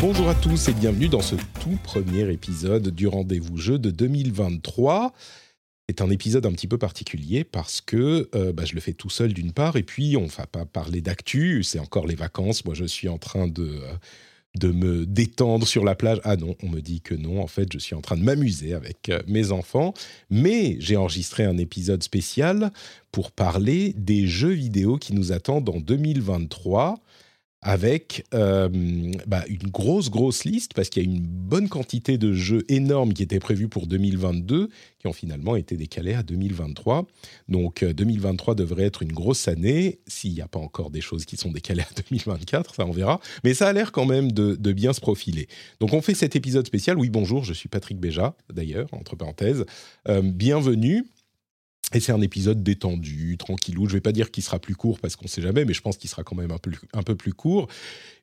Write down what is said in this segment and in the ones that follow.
Bonjour à tous et bienvenue dans ce tout premier épisode du rendez-vous jeu de 2023. C'est un épisode un petit peu particulier parce que euh, bah, je le fais tout seul d'une part et puis on ne va pas parler d'actu, c'est encore les vacances. Moi je suis en train de, euh, de me détendre sur la plage. Ah non, on me dit que non, en fait je suis en train de m'amuser avec euh, mes enfants. Mais j'ai enregistré un épisode spécial pour parler des jeux vidéo qui nous attendent en 2023 avec euh, bah, une grosse, grosse liste, parce qu'il y a une bonne quantité de jeux énormes qui étaient prévus pour 2022, qui ont finalement été décalés à 2023. Donc euh, 2023 devrait être une grosse année, s'il n'y a pas encore des choses qui sont décalées à 2024, ça on verra. Mais ça a l'air quand même de, de bien se profiler. Donc on fait cet épisode spécial. Oui, bonjour, je suis Patrick Béja, d'ailleurs, entre parenthèses. Euh, bienvenue. Et c'est un épisode détendu, tranquillou. Je vais pas dire qu'il sera plus court parce qu'on sait jamais, mais je pense qu'il sera quand même un peu, un peu plus court.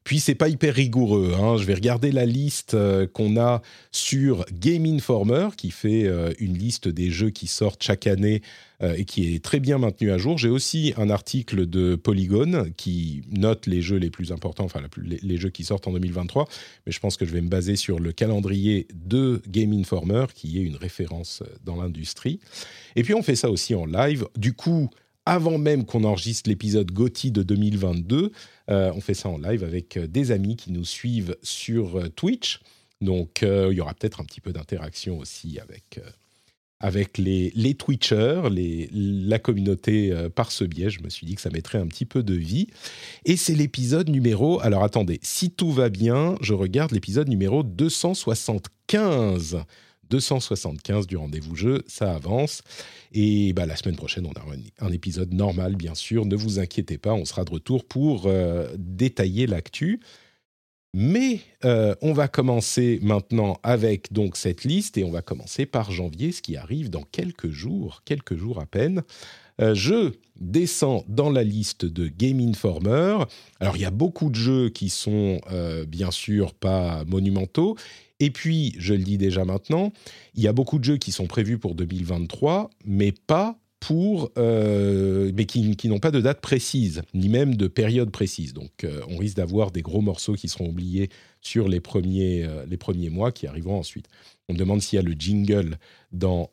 Puis c'est pas hyper rigoureux. Hein. Je vais regarder la liste euh, qu'on a sur Game Informer, qui fait euh, une liste des jeux qui sortent chaque année euh, et qui est très bien maintenue à jour. J'ai aussi un article de Polygon qui note les jeux les plus importants, enfin les, les jeux qui sortent en 2023. Mais je pense que je vais me baser sur le calendrier de Game Informer, qui est une référence dans l'industrie. Et puis on fait ça aussi en live. Du coup, avant même qu'on enregistre l'épisode GOTY de 2022, euh, on fait ça en live avec euh, des amis qui nous suivent sur euh, Twitch. Donc il y aura peut-être un petit peu d'interaction aussi avec, avec les, Twitchers, la communauté par ce biais. Je me suis dit que ça mettrait un petit peu de vie. Et c'est l'épisode numéro... Alors attendez, si tout va bien, je regarde l'épisode numéro 275. 275 du rendez-vous jeu, ça avance. Et bah, la semaine prochaine, on aura un, épisode normal, bien sûr. Ne vous inquiétez pas, on sera de retour pour euh, détailler l'actu. Mais euh, on va commencer maintenant avec donc cette liste et on va commencer par janvier, ce qui arrive dans quelques jours, quelques jours à peine. Euh, je descends dans la liste de Game Informer. Alors il y a beaucoup de jeux qui sont bien sûr pas monumentaux. Et puis, je le dis déjà maintenant, il y a beaucoup de jeux qui sont prévus pour 2023, mais pas pour, euh, mais qui, n'ont pas de date précise, ni même de période précise. Donc, euh, on risque d'avoir des gros morceaux qui seront oubliés sur les premiers, euh, les premiers mois qui arriveront ensuite. On me demande s'il y a le jingle dans,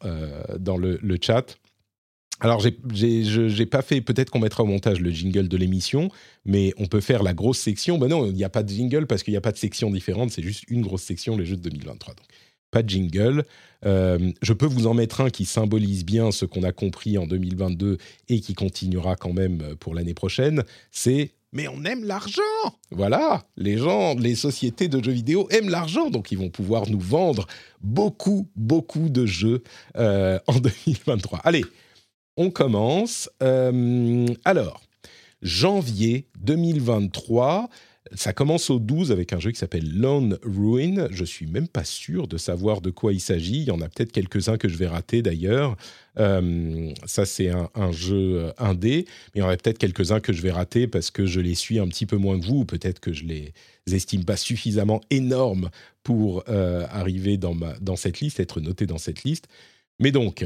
dans le chat. Alors, j'ai- pas fait, peut-être qu'on mettra au montage le jingle de l'émission, mais on peut faire la grosse section. Ben non, il n'y a pas de jingle parce qu'il n'y a pas de section différente, c'est juste une grosse section, les jeux de 2023. Donc, pas de jingle. Euh, je peux vous en mettre un qui symbolise bien ce qu'on a compris en 2022 et qui continuera quand même pour l'année prochaine. C'est mais on aime l'argent Voilà, les gens, les sociétés de jeux vidéo aiment l'argent, donc ils vont pouvoir nous vendre beaucoup, beaucoup de jeux euh, en 2023. Allez, on commence. Euh, alors, janvier 2023. Ça commence au 12 avec un jeu qui s'appelle Lone Ruin. Je suis même pas sûr de savoir de quoi il s'agit. Il y en a peut-être quelques-uns que je vais rater d'ailleurs. Euh, ça, c'est un, jeu euh, indé, mais il y en a peut-être quelques-uns que je vais rater parce que je les suis un petit peu moins que vous, ou peut-être que je les estime pas suffisamment énormes pour arriver dans, dans cette liste, être noté dans cette liste. Mais donc,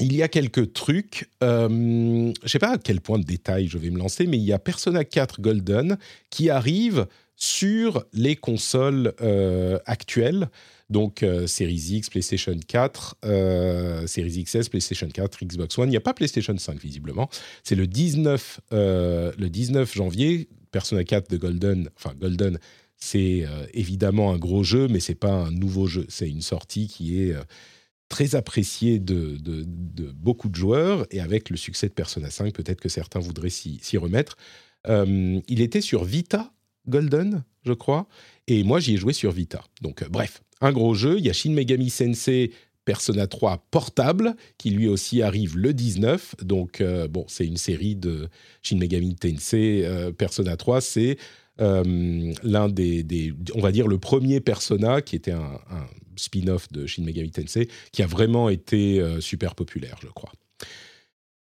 il y a quelques trucs. Euh, je ne sais pas à quel point de détail je vais me lancer, mais il y a Persona 4 Golden qui arrive sur les consoles euh, actuelles. Donc, euh, Series X, PlayStation 4, euh, Series XS, PlayStation 4, Xbox One. Il n'y a pas PlayStation 5, visiblement. C'est le 19, euh, le 19 janvier. Persona 4 de Golden, enfin Golden, c'est évidemment un gros jeu, mais c'est pas un nouveau jeu. C'est une sortie qui est très appréciée de, beaucoup de joueurs. Et avec le succès de Persona 5, peut-être que certains voudraient s'y remettre. Euh, il était sur Vita Golden, je crois. Et moi, j'y ai joué sur Vita. Donc, euh, bref, un gros jeu. Il y a Shin Megami Sensei Persona 3 portable, qui lui aussi arrive le 19. Donc, bon, c'est une série de Shin Megami Tensei. Persona 3, c'est l'un des, on va dire, le premier Persona qui était un, un spin-off de Shin Megami Tensei, qui a vraiment été super populaire, je crois.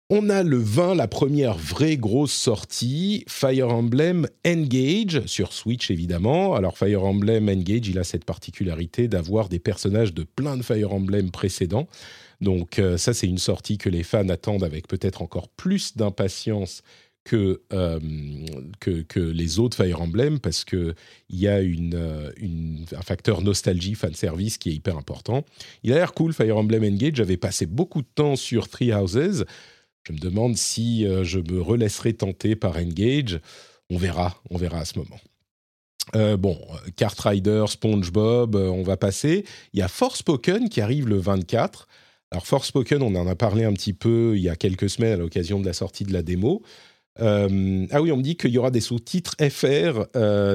On a le 20, la première vraie grosse sortie, Fire Emblem Engage, sur Switch évidemment. Alors Fire Emblem Engage, il a cette particularité d'avoir des personnages de plein de Fire Emblem précédents. Donc euh, ça, c'est une sortie que les fans attendent avec peut-être encore plus d'impatience que, euh, que, les autres Fire Emblem, parce qu'il y a euh, un facteur nostalgie, fan service qui est hyper important. Il a l'air cool, Fire Emblem Engage. J'avais passé beaucoup de temps sur Three Houses. Je me demande si euh, je me relaisserai tenter par Engage. On verra, on verra à ce moment. Bon, Kart Rider, SpongeBob, on va passer. Il y a Forspoken qui arrive le 24. Alors Forspoken, on en a parlé un petit peu il y a quelques semaines à l'occasion de la sortie de la démo. Ah oui, on me dit qu'il y aura des sous-titres FR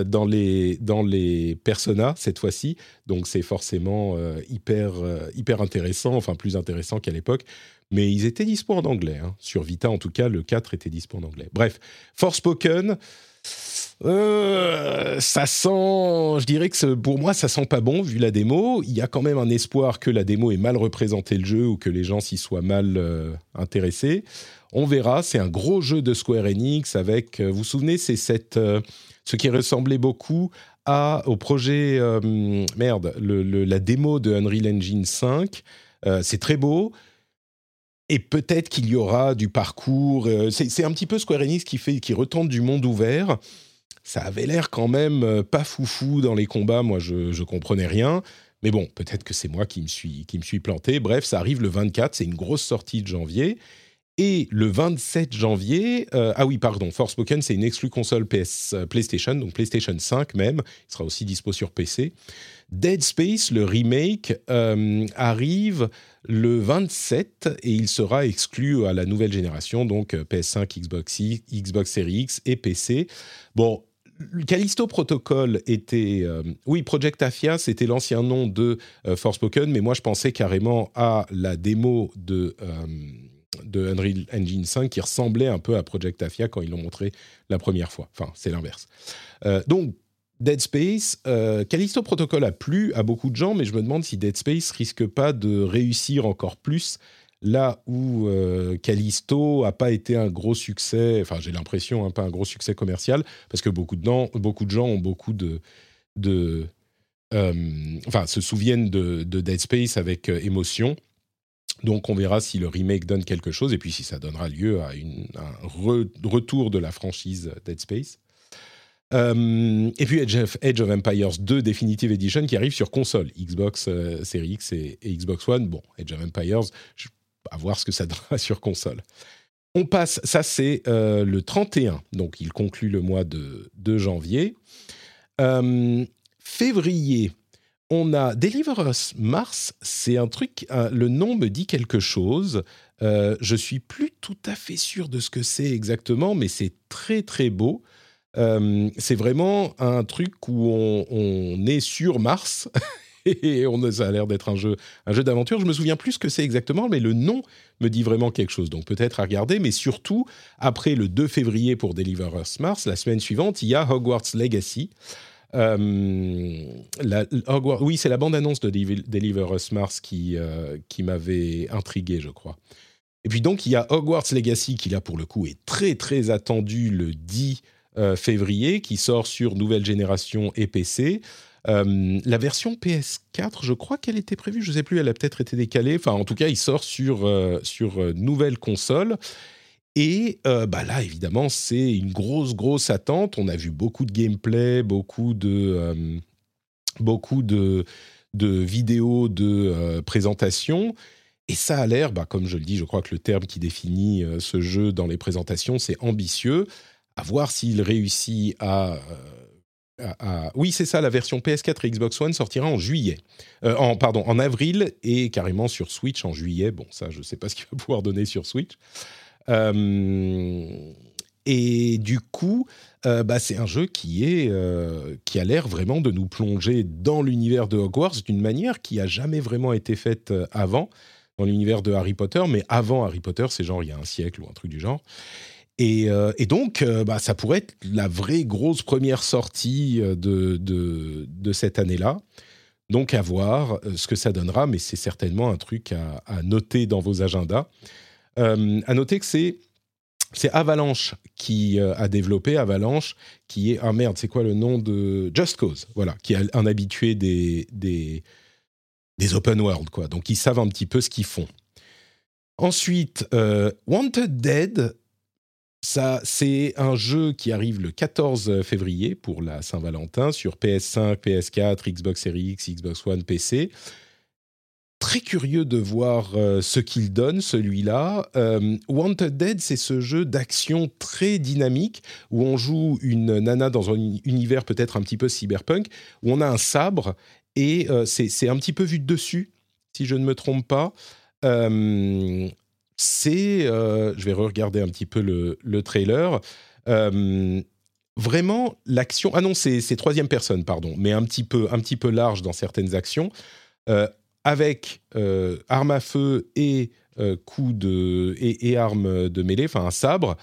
dans les dans les Persona cette fois-ci, donc c'est forcément hyper hyper intéressant, enfin plus intéressant qu'à l'époque mais ils étaient dispo en anglais. Hein. Sur Vita, en tout cas, le 4 était dispo en anglais. Bref, Forspoken, euh, ça sent, je dirais que pour moi, ça sent pas bon vu la démo. Il y a quand même un espoir que la démo ait mal représenté le jeu ou que les gens s'y soient mal euh, intéressés. On verra. C'est un gros jeu de Square Enix avec, euh, vous vous souvenez, c'est cette, ce qui ressemblait beaucoup à, au projet, merde, la démo de Unreal Engine 5. c'est très beau et peut-être qu'il y aura du parcours. Euh, c'est un petit peu Square Enix qui, fait, qui retente du monde ouvert. Ça avait l'air quand même euh, pas foufou dans les combats. Moi, je, ne comprenais rien. Mais bon, peut-être que c'est moi qui me, suis, qui me suis planté. Bref, ça arrive le 24. C'est une grosse sortie de janvier. Et le 27 janvier, euh, ah oui, pardon, Forspoken, c'est une exclue console PS, PlayStation, donc PlayStation 5 même. Il sera aussi dispo sur PC. Dead Space, le remake, euh, arrive le 27 et il sera exclu à la nouvelle génération, donc euh, PS5, Xbox, Xbox Series X et PC. Bon, Callisto Protocol était... Euh, oui, Project Afia, c'était l'ancien nom de Forspoken, mais moi je pensais carrément à la démo de, de Unreal Engine 5 qui ressemblait un peu à Project Afia quand ils l'ont montré la première fois. Enfin, c'est l'inverse. donc, Dead Space, euh, Callisto Protocol a plu à beaucoup de gens, mais je me demande si Dead Space risque pas de réussir encore plus là où euh, Callisto a pas été un gros succès, enfin j'ai l'impression, hein, pas un gros succès commercial, parce que beaucoup de, gens, beaucoup de gens ont beaucoup de... euh, enfin, se souviennent de, Dead Space avec émotion. Donc on verra si le remake donne quelque chose et puis si ça donnera lieu à un retour de la franchise Dead Space. Euh, et puis Edge of, Empires 2 Definitive Edition qui arrive sur console, Xbox euh, Series X et, Xbox One. Bon, Edge of Empires, à voir ce que ça donnera sur console. On passe, ça c'est euh, le 31, donc il conclut le mois de, de janvier. février, on a Deliver Us Mars, c'est un truc, le nom me dit quelque chose. je suis plus tout à fait sûr de ce que c'est exactement, mais c'est très très beau. Euh, c'est vraiment un truc où on, est sur Mars et on, ça a l'air d'être un jeu, un jeu d'aventure. Je me souviens plus ce que c'est exactement, mais le nom me dit vraiment quelque chose. Donc peut-être à regarder, mais surtout après le 2 février pour Deliver Us Mars, la semaine suivante, il y a Hogwarts Legacy. Euh, la, oui, c'est la bande-annonce de Deliver Us Mars qui, euh, qui m'avait intrigué, je crois. Et puis donc, il y a Hogwarts Legacy qui, là, pour le coup, est très, très attendu le 10 euh, février, qui sort sur nouvelle génération et PC. La version PS4, je crois qu'elle était prévue, je ne sais plus, elle a peut-être été décalée. Enfin, en tout cas, il sort sur, sur nouvelle console. Et bah là, évidemment, c'est une grosse, grosse attente. On a vu beaucoup de gameplay, beaucoup de, beaucoup de, vidéos de présentation. Et ça a l'air, bah, comme je le dis, je crois que le terme qui définit ce jeu dans les présentations, c'est ambitieux à voir s'il réussit euh, à, Oui, c'est ça, la version PS4 et Xbox One sortira en juillet. Euh, en, pardon, en avril et carrément sur Switch en juillet. Bon, ça, je ne sais pas ce qu'il va pouvoir donner sur Switch. Euh, et du coup, bah, c'est un jeu qui, est, qui a l'air vraiment de nous plonger dans l'univers de Hogwarts d'une manière qui a jamais vraiment été faite avant dans l'univers de Harry Potter, mais avant Harry Potter, c'est genre il y a un siècle ou un truc du genre. Et, donc, bah, ça pourrait être la vraie grosse première sortie de, cette année-là. Donc à voir euh, ce que ça donnera, mais c'est certainement un truc à, noter dans vos agendas. Euh, à noter que c'est Avalanche qui euh, a développé Avalanche, qui est ah merde, c'est quoi le nom de Just Cause, voilà, qui est un habitué des, open world quoi. Donc ils savent un petit peu ce qu'ils font. Ensuite, Wanted Dead, ça, c'est un jeu qui arrive le 14 février pour la Saint-Valentin sur PS5, PS4, Xbox Series X, Xbox One, PC. Très curieux de voir euh, ce qu'il donne, celui-là. Euh, Wanted Dead, c'est ce jeu d'action très dynamique où on joue une nana dans un univers peut-être un petit peu cyberpunk, où on a un sabre et euh, c'est un petit peu vu de dessus, si je ne me trompe pas c'est, je vais re-regarder un petit peu le, trailer, euh, vraiment l'action. Ah non, c'est, troisième personne, pardon, mais un petit peu, un petit peu large dans certaines actions, avec arme à feu et coup de et, et, arme de mêlée, enfin un sabre.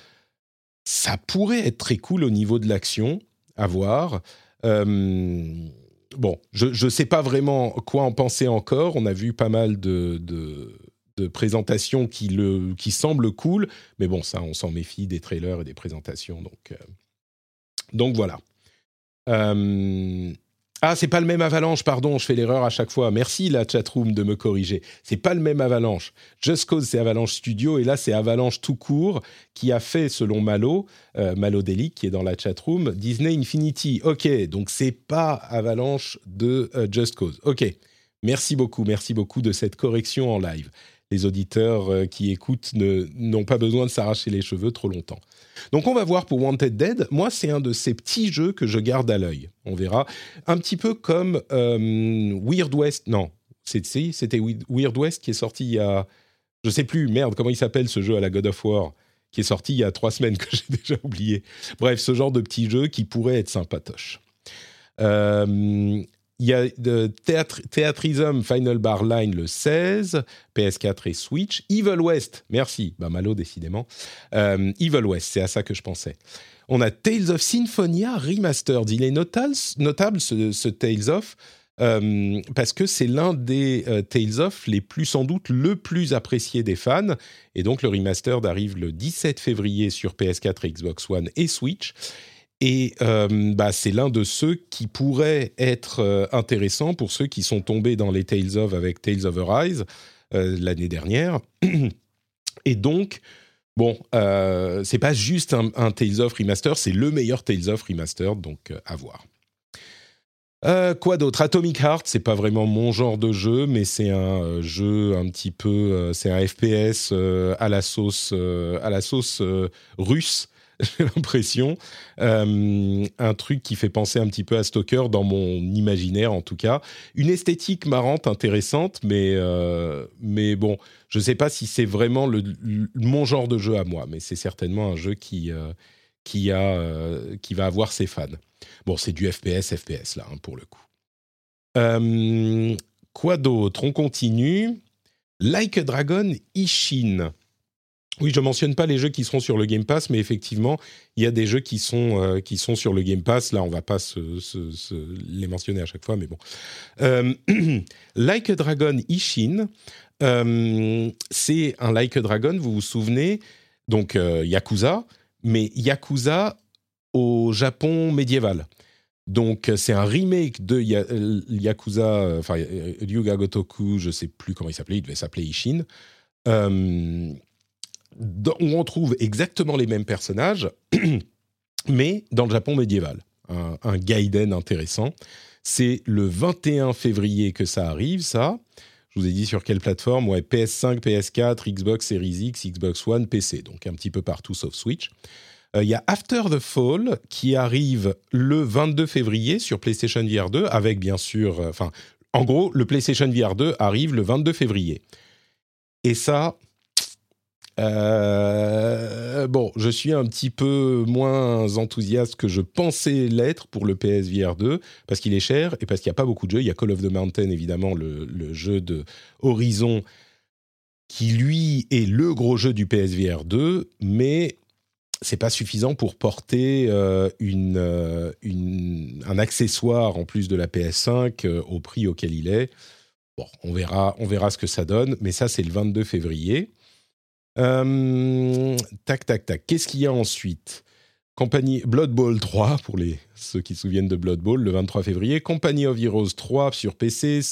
Ça pourrait être très cool au niveau de l'action à voir. bon, je ne sais pas vraiment quoi en penser encore. On a vu pas mal de de présentation qui, le, qui semble cool, mais bon, ça, on s'en méfie des trailers et des présentations, donc, euh, donc voilà. Euh, ah, c'est pas le même Avalanche, pardon, je fais l'erreur à chaque fois. Merci la chatroom de me corriger. C'est pas le même Avalanche. Just Cause, c'est Avalanche Studio, et là, c'est Avalanche tout court qui a fait, selon Malo, euh, Malo Delic, qui est dans la chatroom, Disney Infinity. Ok, donc c'est pas Avalanche de Just Cause. Ok, merci beaucoup, merci beaucoup de cette correction en live les auditeurs euh, qui écoutent n'ont pas besoin de s'arracher les cheveux trop longtemps. Donc on va voir pour Wanted Dead. Moi, c'est un de ces petits jeux que je garde à l'œil. On verra. Un petit peu comme euh, Weird West. Non, c'était Weird West qui est sorti il y a... Je sais plus, merde, comment il s'appelle ce jeu à la God of War qui est sorti il y a trois semaines que j'ai déjà oublié. Bref, ce genre de petit jeu qui pourrait être sympatoche. Euh, il y a de Theatrism Final Bar Line le 16, PS4 et Switch. Evil West, merci, bah Malo décidément. Euh, Evil West, c'est à ça que je pensais. On a Tales of Symphonia Remastered. Il est notable, notable ce, Tales of euh, parce que c'est l'un des euh, Tales of les plus sans doute le plus apprécié des fans. Et donc le remastered arrive le 17 février sur PS4, Xbox One et Switch. Et euh, bah, c'est l'un de ceux qui pourrait être euh, intéressant pour ceux qui sont tombés dans les Tales of avec Tales of Arise euh, l'année dernière. Et donc, bon, c'est pas juste un, Tales of Remaster, c'est le meilleur Tales of Remaster, donc à voir. quoi d'autre? Atomic Heart, c'est pas vraiment mon genre de jeu, mais c'est un jeu un petit peu, c'est un FPS à la sauce, à la sauce russe j'ai l'impression. Euh, un truc qui fait penser un petit peu à Stalker dans mon imaginaire, en tout cas. Une esthétique marrante, intéressante, mais, euh, mais bon, je ne sais pas si c'est vraiment le, mon genre de jeu à moi, mais c'est certainement un jeu qui, euh, qui, a, qui va avoir ses fans. Bon, c'est du FPS, FPS, là, hein, pour le coup. quoi d'autre? On continue. Like a Dragon Ishin. Oui, je mentionne pas les jeux qui seront sur le Game Pass, mais effectivement, il y a des jeux qui sont, euh, qui sont sur le Game Pass. Là, on va pas les mentionner à chaque fois, mais bon. Euh, like a Dragon Ishin, euh, c'est un Like a Dragon, vous vous souvenez, donc Yakuza, mais Yakuza au Japon médiéval. Donc, c'est un remake de Yakuza, enfin, Ryuga Gotoku, je sais plus comment il s'appelait, il devait s'appeler Ishin où on trouve exactement les mêmes personnages, mais dans le Japon médiéval. Un, Gaiden intéressant. C'est le 21 février que ça arrive, ça. Je vous ai dit sur quelle plateforme? Ouais, PS5, PS4, Xbox Series X, Xbox One, PC. Donc un petit peu partout sauf Switch. Euh, il y a After the Fall qui arrive le 22 février sur PlayStation VR 2 avec bien sûr... Euh, enfin, en gros, le PlayStation VR 2 arrive le 22 février. Et ça, Euh, bon, je suis un petit peu moins enthousiaste que je pensais l'être pour le PSVR 2 parce qu'il est cher et parce qu'il n'y a pas beaucoup de jeux. Il y a Call of the Mountain, évidemment, le, jeu de Horizon qui lui est le gros jeu du PSVR 2, mais c'est pas suffisant pour porter euh, euh, un accessoire en plus de la PS5 euh, au prix auquel il est. Bon, on verra, on verra ce que ça donne, mais ça c'est le 22 février. Tac, tac, tac. Qu'est-ce qu'il y a ensuite? Compagnie Blood Bowl 3 pour les ceux qui se souviennent de Blood Bowl le 23 février. Company of Heroes 3 sur PC.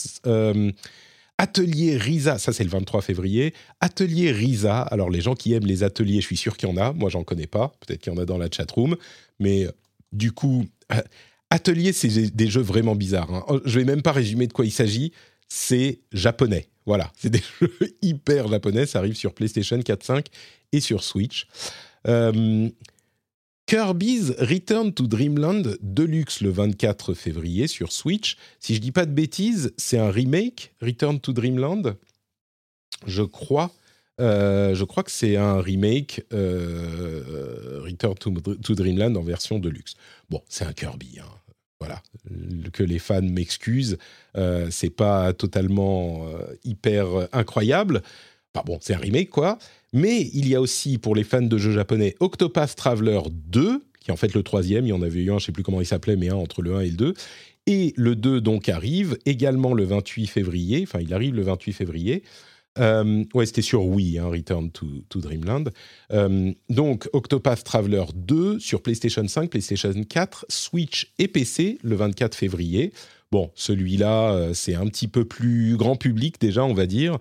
Atelier Risa, ça c'est le 23 février. Atelier Risa, alors les gens qui aiment les ateliers, je suis sûr qu'il y en a, moi j'en connais pas, peut-être qu'il y en a dans la chatroom, mais du coup, euh, Atelier c'est des jeux vraiment bizarres. Hein. Oh, je vais même pas résumer de quoi il s'agit, c'est japonais. Voilà, c'est des jeux hyper japonais, ça arrive sur PlayStation 4, 5 et sur Switch. Euh, Kirby's Return to Dreamland Deluxe le 24 février sur Switch. Si je dis pas de bêtises, c'est un remake Return to Dreamland. Je crois. Euh, je crois que c'est un remake euh, Return to, Dreamland en version Deluxe. Bon, c'est un Kirby. Hein. Voilà, que les fans m'excusent, euh, c'est pas totalement euh, hyper incroyable. Enfin bon, c'est un remake quoi. Mais il y a aussi, pour les fans de jeux japonais, Octopath Traveler 2, qui est en fait le troisième. Il y en avait eu un, je sais plus comment il s'appelait, mais un entre le 1 et le 2. Et le 2 donc arrive également le 28 février. Enfin, il arrive le 28 février. Euh, ouais, c'était sur Wii, hein, Return to, Dreamland. Euh, donc, Octopath Traveler 2 sur PlayStation 5, PlayStation 4, Switch et PC le 24 février. Bon, celui-là, euh, c'est un petit peu plus grand public déjà, on va dire.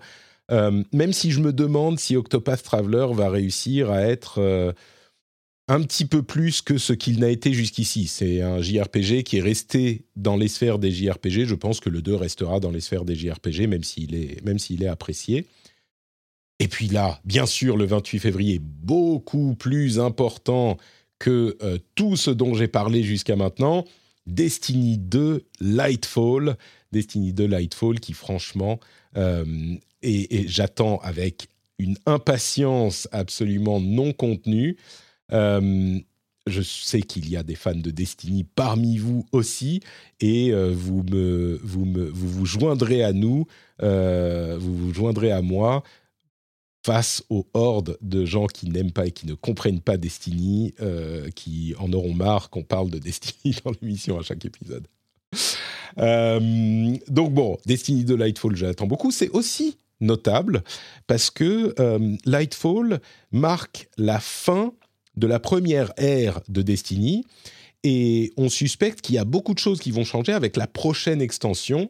Même si je me demande si Octopath Traveler va réussir à être un petit peu plus que ce qu'il n'a été jusqu'ici. C'est un JRPG qui est resté dans les sphères des JRPG. Je pense que le 2 restera dans les sphères des JRPG, même s'il est, même s'il est apprécié. Et puis là, bien sûr, le 28 février, beaucoup plus important que euh, tout ce dont j'ai parlé jusqu'à maintenant, Destiny 2 Lightfall. Destiny 2 Lightfall qui, franchement, et, j'attends avec une impatience absolument non contenue. Euh, je sais qu'il y a des fans de Destiny parmi vous aussi, et euh, vous, me, vous, me, vous vous joindrez à nous, euh, vous vous joindrez à moi face aux hordes de gens qui n'aiment pas et qui ne comprennent pas Destiny, qui en auront marre qu'on parle de Destiny dans l'émission à chaque épisode. donc bon, Destiny de Lightfall, j'attends beaucoup. C'est aussi notable parce que Lightfall marque la fin de la première ère de Destiny et on suspecte qu'il y a beaucoup de choses qui vont changer avec la prochaine extension.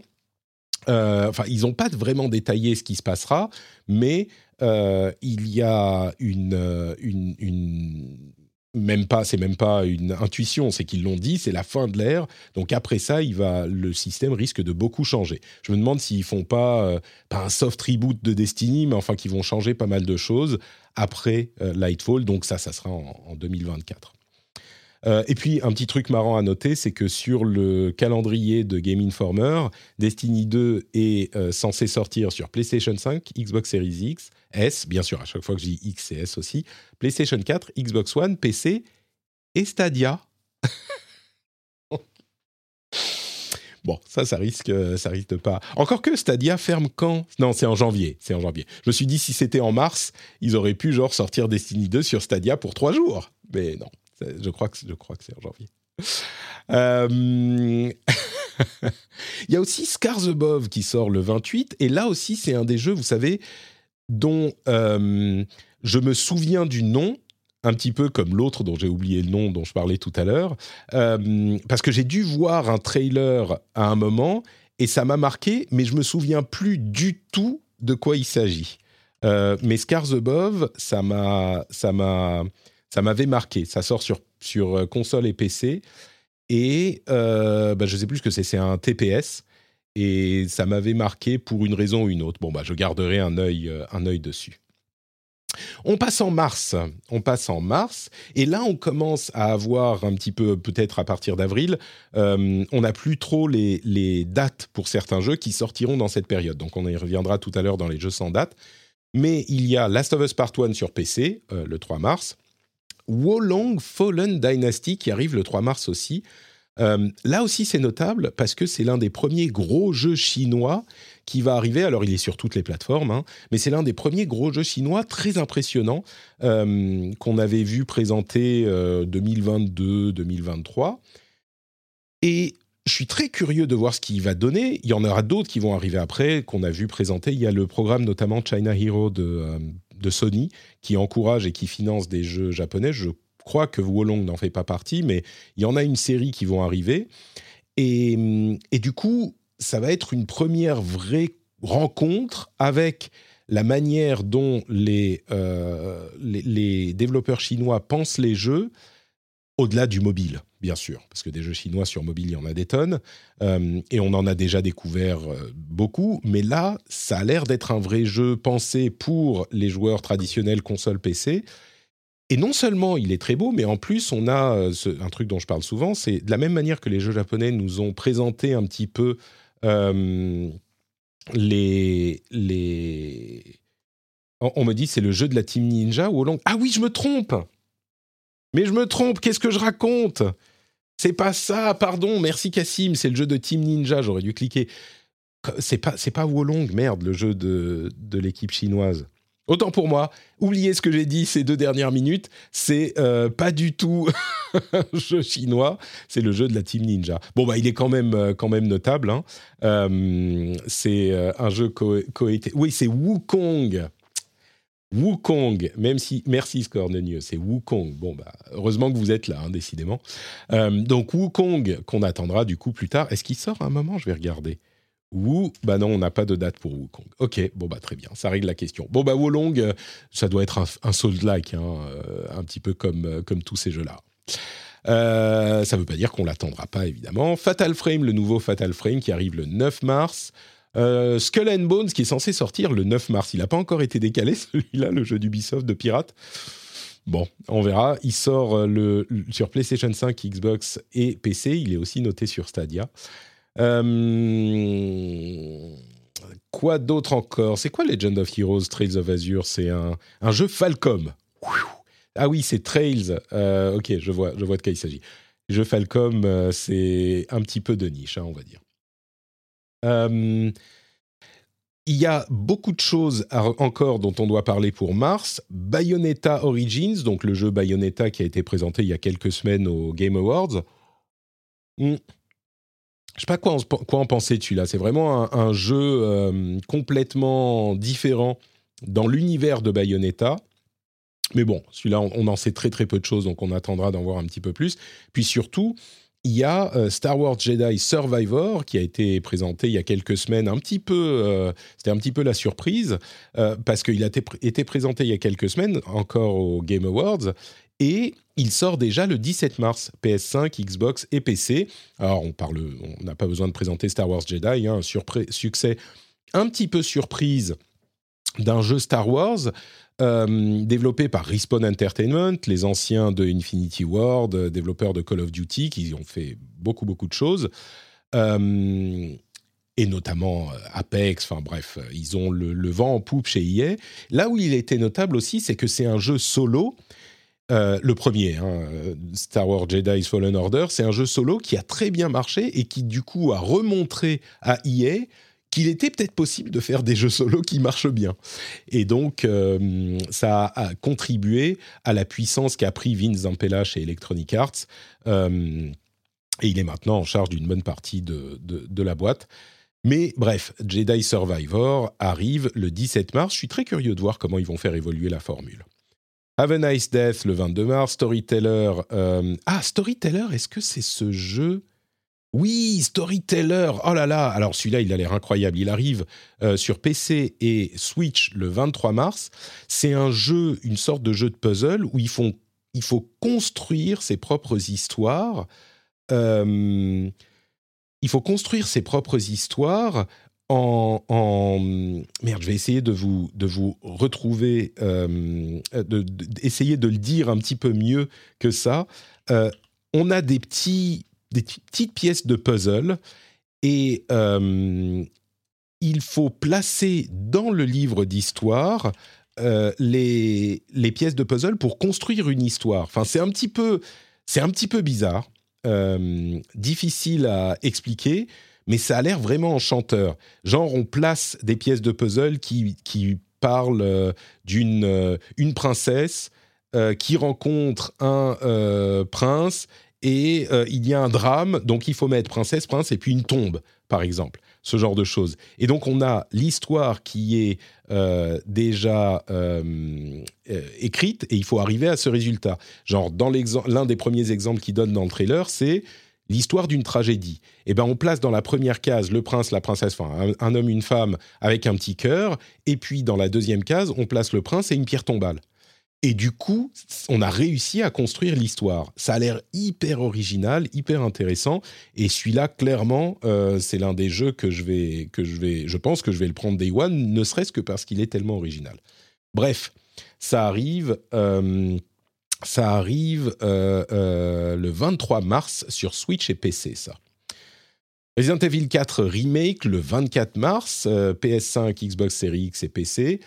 Euh, enfin, ils n'ont pas vraiment détaillé ce qui se passera, mais euh, il y a une, une même pas, c'est même pas une intuition, c'est qu'ils l'ont dit, c'est la fin de l'ère. Donc après ça, le système risque de beaucoup changer. Je me demande s'ils font pas, euh, pas un soft reboot de Destiny, mais enfin qu'ils vont changer pas mal de choses après euh, Lightfall. Donc ça, ça sera en 2024. Euh, et puis, un petit truc marrant à noter, c'est que sur le calendrier de Game Informer, Destiny 2 est euh, censé sortir sur PlayStation 5, Xbox Series X, S, bien sûr, à chaque fois que je dis X et S aussi, PlayStation 4, Xbox One, PC et Stadia. Bon, ça, ça risque, ça risque de pas. Encore que Stadia ferme quand? Non, c'est en janvier. C'est en janvier. Je me suis dit si c'était en mars, ils auraient pu genre sortir Destiny 2 sur Stadia pour trois jours. Mais non, je crois que, je crois que c'est en janvier. Euh, il y a aussi Scars Above qui sort le 28. Et là aussi, c'est un des jeux, vous savez, dont euh, je me souviens du nom, un petit peu comme l'autre dont j'ai oublié le nom, dont je parlais tout à l'heure, euh, parce que j'ai dû voir un trailer à un moment et ça m'a marqué, mais je me souviens plus du tout de quoi il s'agit. mais Scars Above, ça m'a, ça m'a, ça m'avait marqué. Ça sort sur, sur euh, console et PC. Et euh, bah, je sais plus ce que c'est. C'est un TPS. Et ça m'avait marqué pour une raison ou une autre. Bon, bah, je garderai un œil, euh, un œil dessus. On passe en mars, on passe en mars, et là on commence à avoir un petit peu, peut-être à partir d'avril, on n'a plus trop les, les, dates pour certains jeux qui sortiront dans cette période. Donc on y reviendra tout à l'heure dans les jeux sans date. Mais il y a Last of Us Part 1 sur PC le 3 mars. Wolong Fallen Dynasty qui arrive le 3 mars aussi. là aussi, c'est notable parce que c'est l'un des premiers gros jeux chinois qui va arriver. Alors, il est sur toutes les plateformes, hein, mais c'est l'un des premiers gros jeux chinois très impressionnants euh, qu'on avait vu présenter 2022-2023. Euh, Et je suis très curieux de voir ce qu'il va donner. Il y en aura d'autres qui vont arriver après, qu'on a vu présenter. Il y a le programme notamment China Hero de, euh, de Sony, qui encourage et qui finance des jeux japonais. Je crois que Wolong n'en fait pas partie, mais il y en a une série qui vont arriver. Et, et du coup, ça va être une première vraie rencontre avec la manière dont les, euh, les, développeurs chinois pensent les jeux, au-delà du mobile, bien sûr, parce que des jeux chinois sur mobile, il y en a des tonnes, euh, et on en a déjà découvert euh, beaucoup, mais là, ça a l'air d'être un vrai jeu pensé pour les joueurs traditionnels console PC. Et non seulement il est très beau, mais en plus on a un truc dont je parle souvent, c'est de la même manière que les jeux japonais nous ont présenté un petit peu euh, les, les... On, me dit c'est le jeu de la Team Ninja ou long Ah oui, je me trompe Mais je me trompe, qu'est-ce que je raconte? C'est pas ça, pardon, merci Cassim, c'est le jeu de Team Ninja, j'aurais dû cliquer. C'est pas, c'est pas Wolong, merde, le jeu de, de l'équipe chinoise. Autant pour moi, oubliez ce que j'ai dit ces deux dernières minutes, c'est euh, pas du tout jeu chinois, c'est le jeu de la Team Ninja. Bon, bah, il est quand même, euh, quand même notable. Hein. Euh, c'est un jeu coété. Oui, c'est Wukong. Wukong, même si. Merci Scornenieux, c'est Wukong. Bon, bah, heureusement que vous êtes là, hein, décidément. donc, Wukong, qu'on attendra du coup plus tard. Est-ce qu'il sort à un moment? Je vais regarder. Wu, bah non, on n'a pas de date pour Wukong. Ok, bon bah très bien, ça règle la question. Bon bah Wolong, euh, ça doit être un, un Souls-like, hein, euh, un petit peu comme, euh, comme tous ces jeux-là. ça ne veut pas dire qu'on l'attendra pas, évidemment. Fatal Frame, le nouveau Fatal Frame qui arrive le 9 mars. Skull and Bones qui est censé sortir le 9 mars. Il n'a pas encore été décalé, celui-là, le jeu d'Ubisoft de pirate. Bon, on verra. Il sort le, sur PlayStation 5, Xbox et PC. Il est aussi noté sur Stadia. Euh, quoi d'autre encore? C'est quoi Legend of Heroes Trails of Azure? C'est un, jeu Falcom. Ah oui, c'est Trails. Euh, ok, je vois, je vois de quoi il s'agit. Jeu Falcom, euh, c'est un petit peu de niche, hein, on va dire. Il y a beaucoup de choses encore dont on doit parler pour mars. Bayonetta Origins, donc le jeu Bayonetta qui a été présenté il y a quelques semaines au Game Awards. Hmm. Je sais pas quoi en, quoi en penser celui-là. C'est vraiment un, jeu euh, complètement différent dans l'univers de Bayonetta. Mais bon, celui-là, on, en sait très très peu de choses, donc on attendra d'en voir un petit peu plus. Puis surtout, il y a euh, Star Wars Jedi Survivor qui a été présenté il y a quelques semaines, un petit peu, euh, c'était un petit peu la surprise parce qu'il a été, présenté il y a quelques semaines encore au Game Awards et il sort déjà le 17 mars, PS5, Xbox et PC. Alors on parle, on n'a pas besoin de présenter Star Wars Jedi, hein, un succès un petit peu surprise d'un jeu Star Wars euh, développé par Respawn Entertainment, les anciens de Infinity Ward, euh, développeurs de Call of Duty, qui ont fait beaucoup beaucoup de choses. Euh, et notamment Apex, enfin bref, ils ont le, vent en poupe chez EA. Là où il était notable aussi, c'est que c'est un jeu solo le premier, hein, Star Wars Jedi Fallen Order, c'est un jeu solo qui a très bien marché et qui du coup a remontré à EA qu'il était peut-être possible de faire des jeux solo qui marchent bien. Et donc, euh, ça a contribué à la puissance qu'a pris Vince Zampella chez Electronic Arts. Euh, et il est maintenant en charge d'une bonne partie de, de, la boîte. Mais bref, Jedi Survivor arrive le 17 mars. Je suis très curieux de voir comment ils vont faire évoluer la formule. Have a Nice Death le 22 mars, Storyteller. Euh, ah, Storyteller, est-ce que c'est ce jeu Oui, Storyteller. Oh là là. Alors celui-là, il a l'air incroyable. Il arrive euh, sur PC et Switch le 23 mars. C'est un jeu, une sorte de jeu de puzzle où il faut, construire ses propres histoires. Euh, il faut construire ses propres histoires en, merde, je vais essayer de vous de vous retrouver, euh, de, essayer de le dire un petit peu mieux que ça. On a des petits des petites pièces de puzzle et euh, il faut placer dans le livre d'histoire euh, les, les pièces de puzzle pour construire une histoire. Enfin, c'est un petit peu, c'est un petit peu bizarre, euh, difficile à expliquer, mais ça a l'air vraiment enchanteur. Genre, on place des pièces de puzzle qui, qui parlent d'une une princesse qui rencontre un prince et il y a un drame, donc il faut mettre princesse, prince et puis une tombe, par exemple ce genre de choses. Et donc on a l'histoire qui est euh, déjà euh, euh, écrite et il faut arriver à ce résultat. Genre dans l'un des premiers exemples qu'il donne dans le trailer, c'est l'histoire d'une tragédie. Eh ben on place dans la première case le prince, la princesse, enfin un homme, une femme avec un petit cœur, et puis dans la deuxième case on place le prince et une pierre tombale. Et du coup, on a réussi à construire l'histoire. Ça a l'air hyper original, hyper intéressant. Et celui-là, clairement, euh, c'est l'un des jeux que je vais, que je vais, je pense que je vais le prendre Day One, ne serait-ce que parce qu'il est tellement original. Bref, ça arrive. Euh, ça arrive euh, le 23 mars sur Switch et PC, ça. Resident Evil 4 Remake le 24 mars, PS5, Xbox Series X et PC.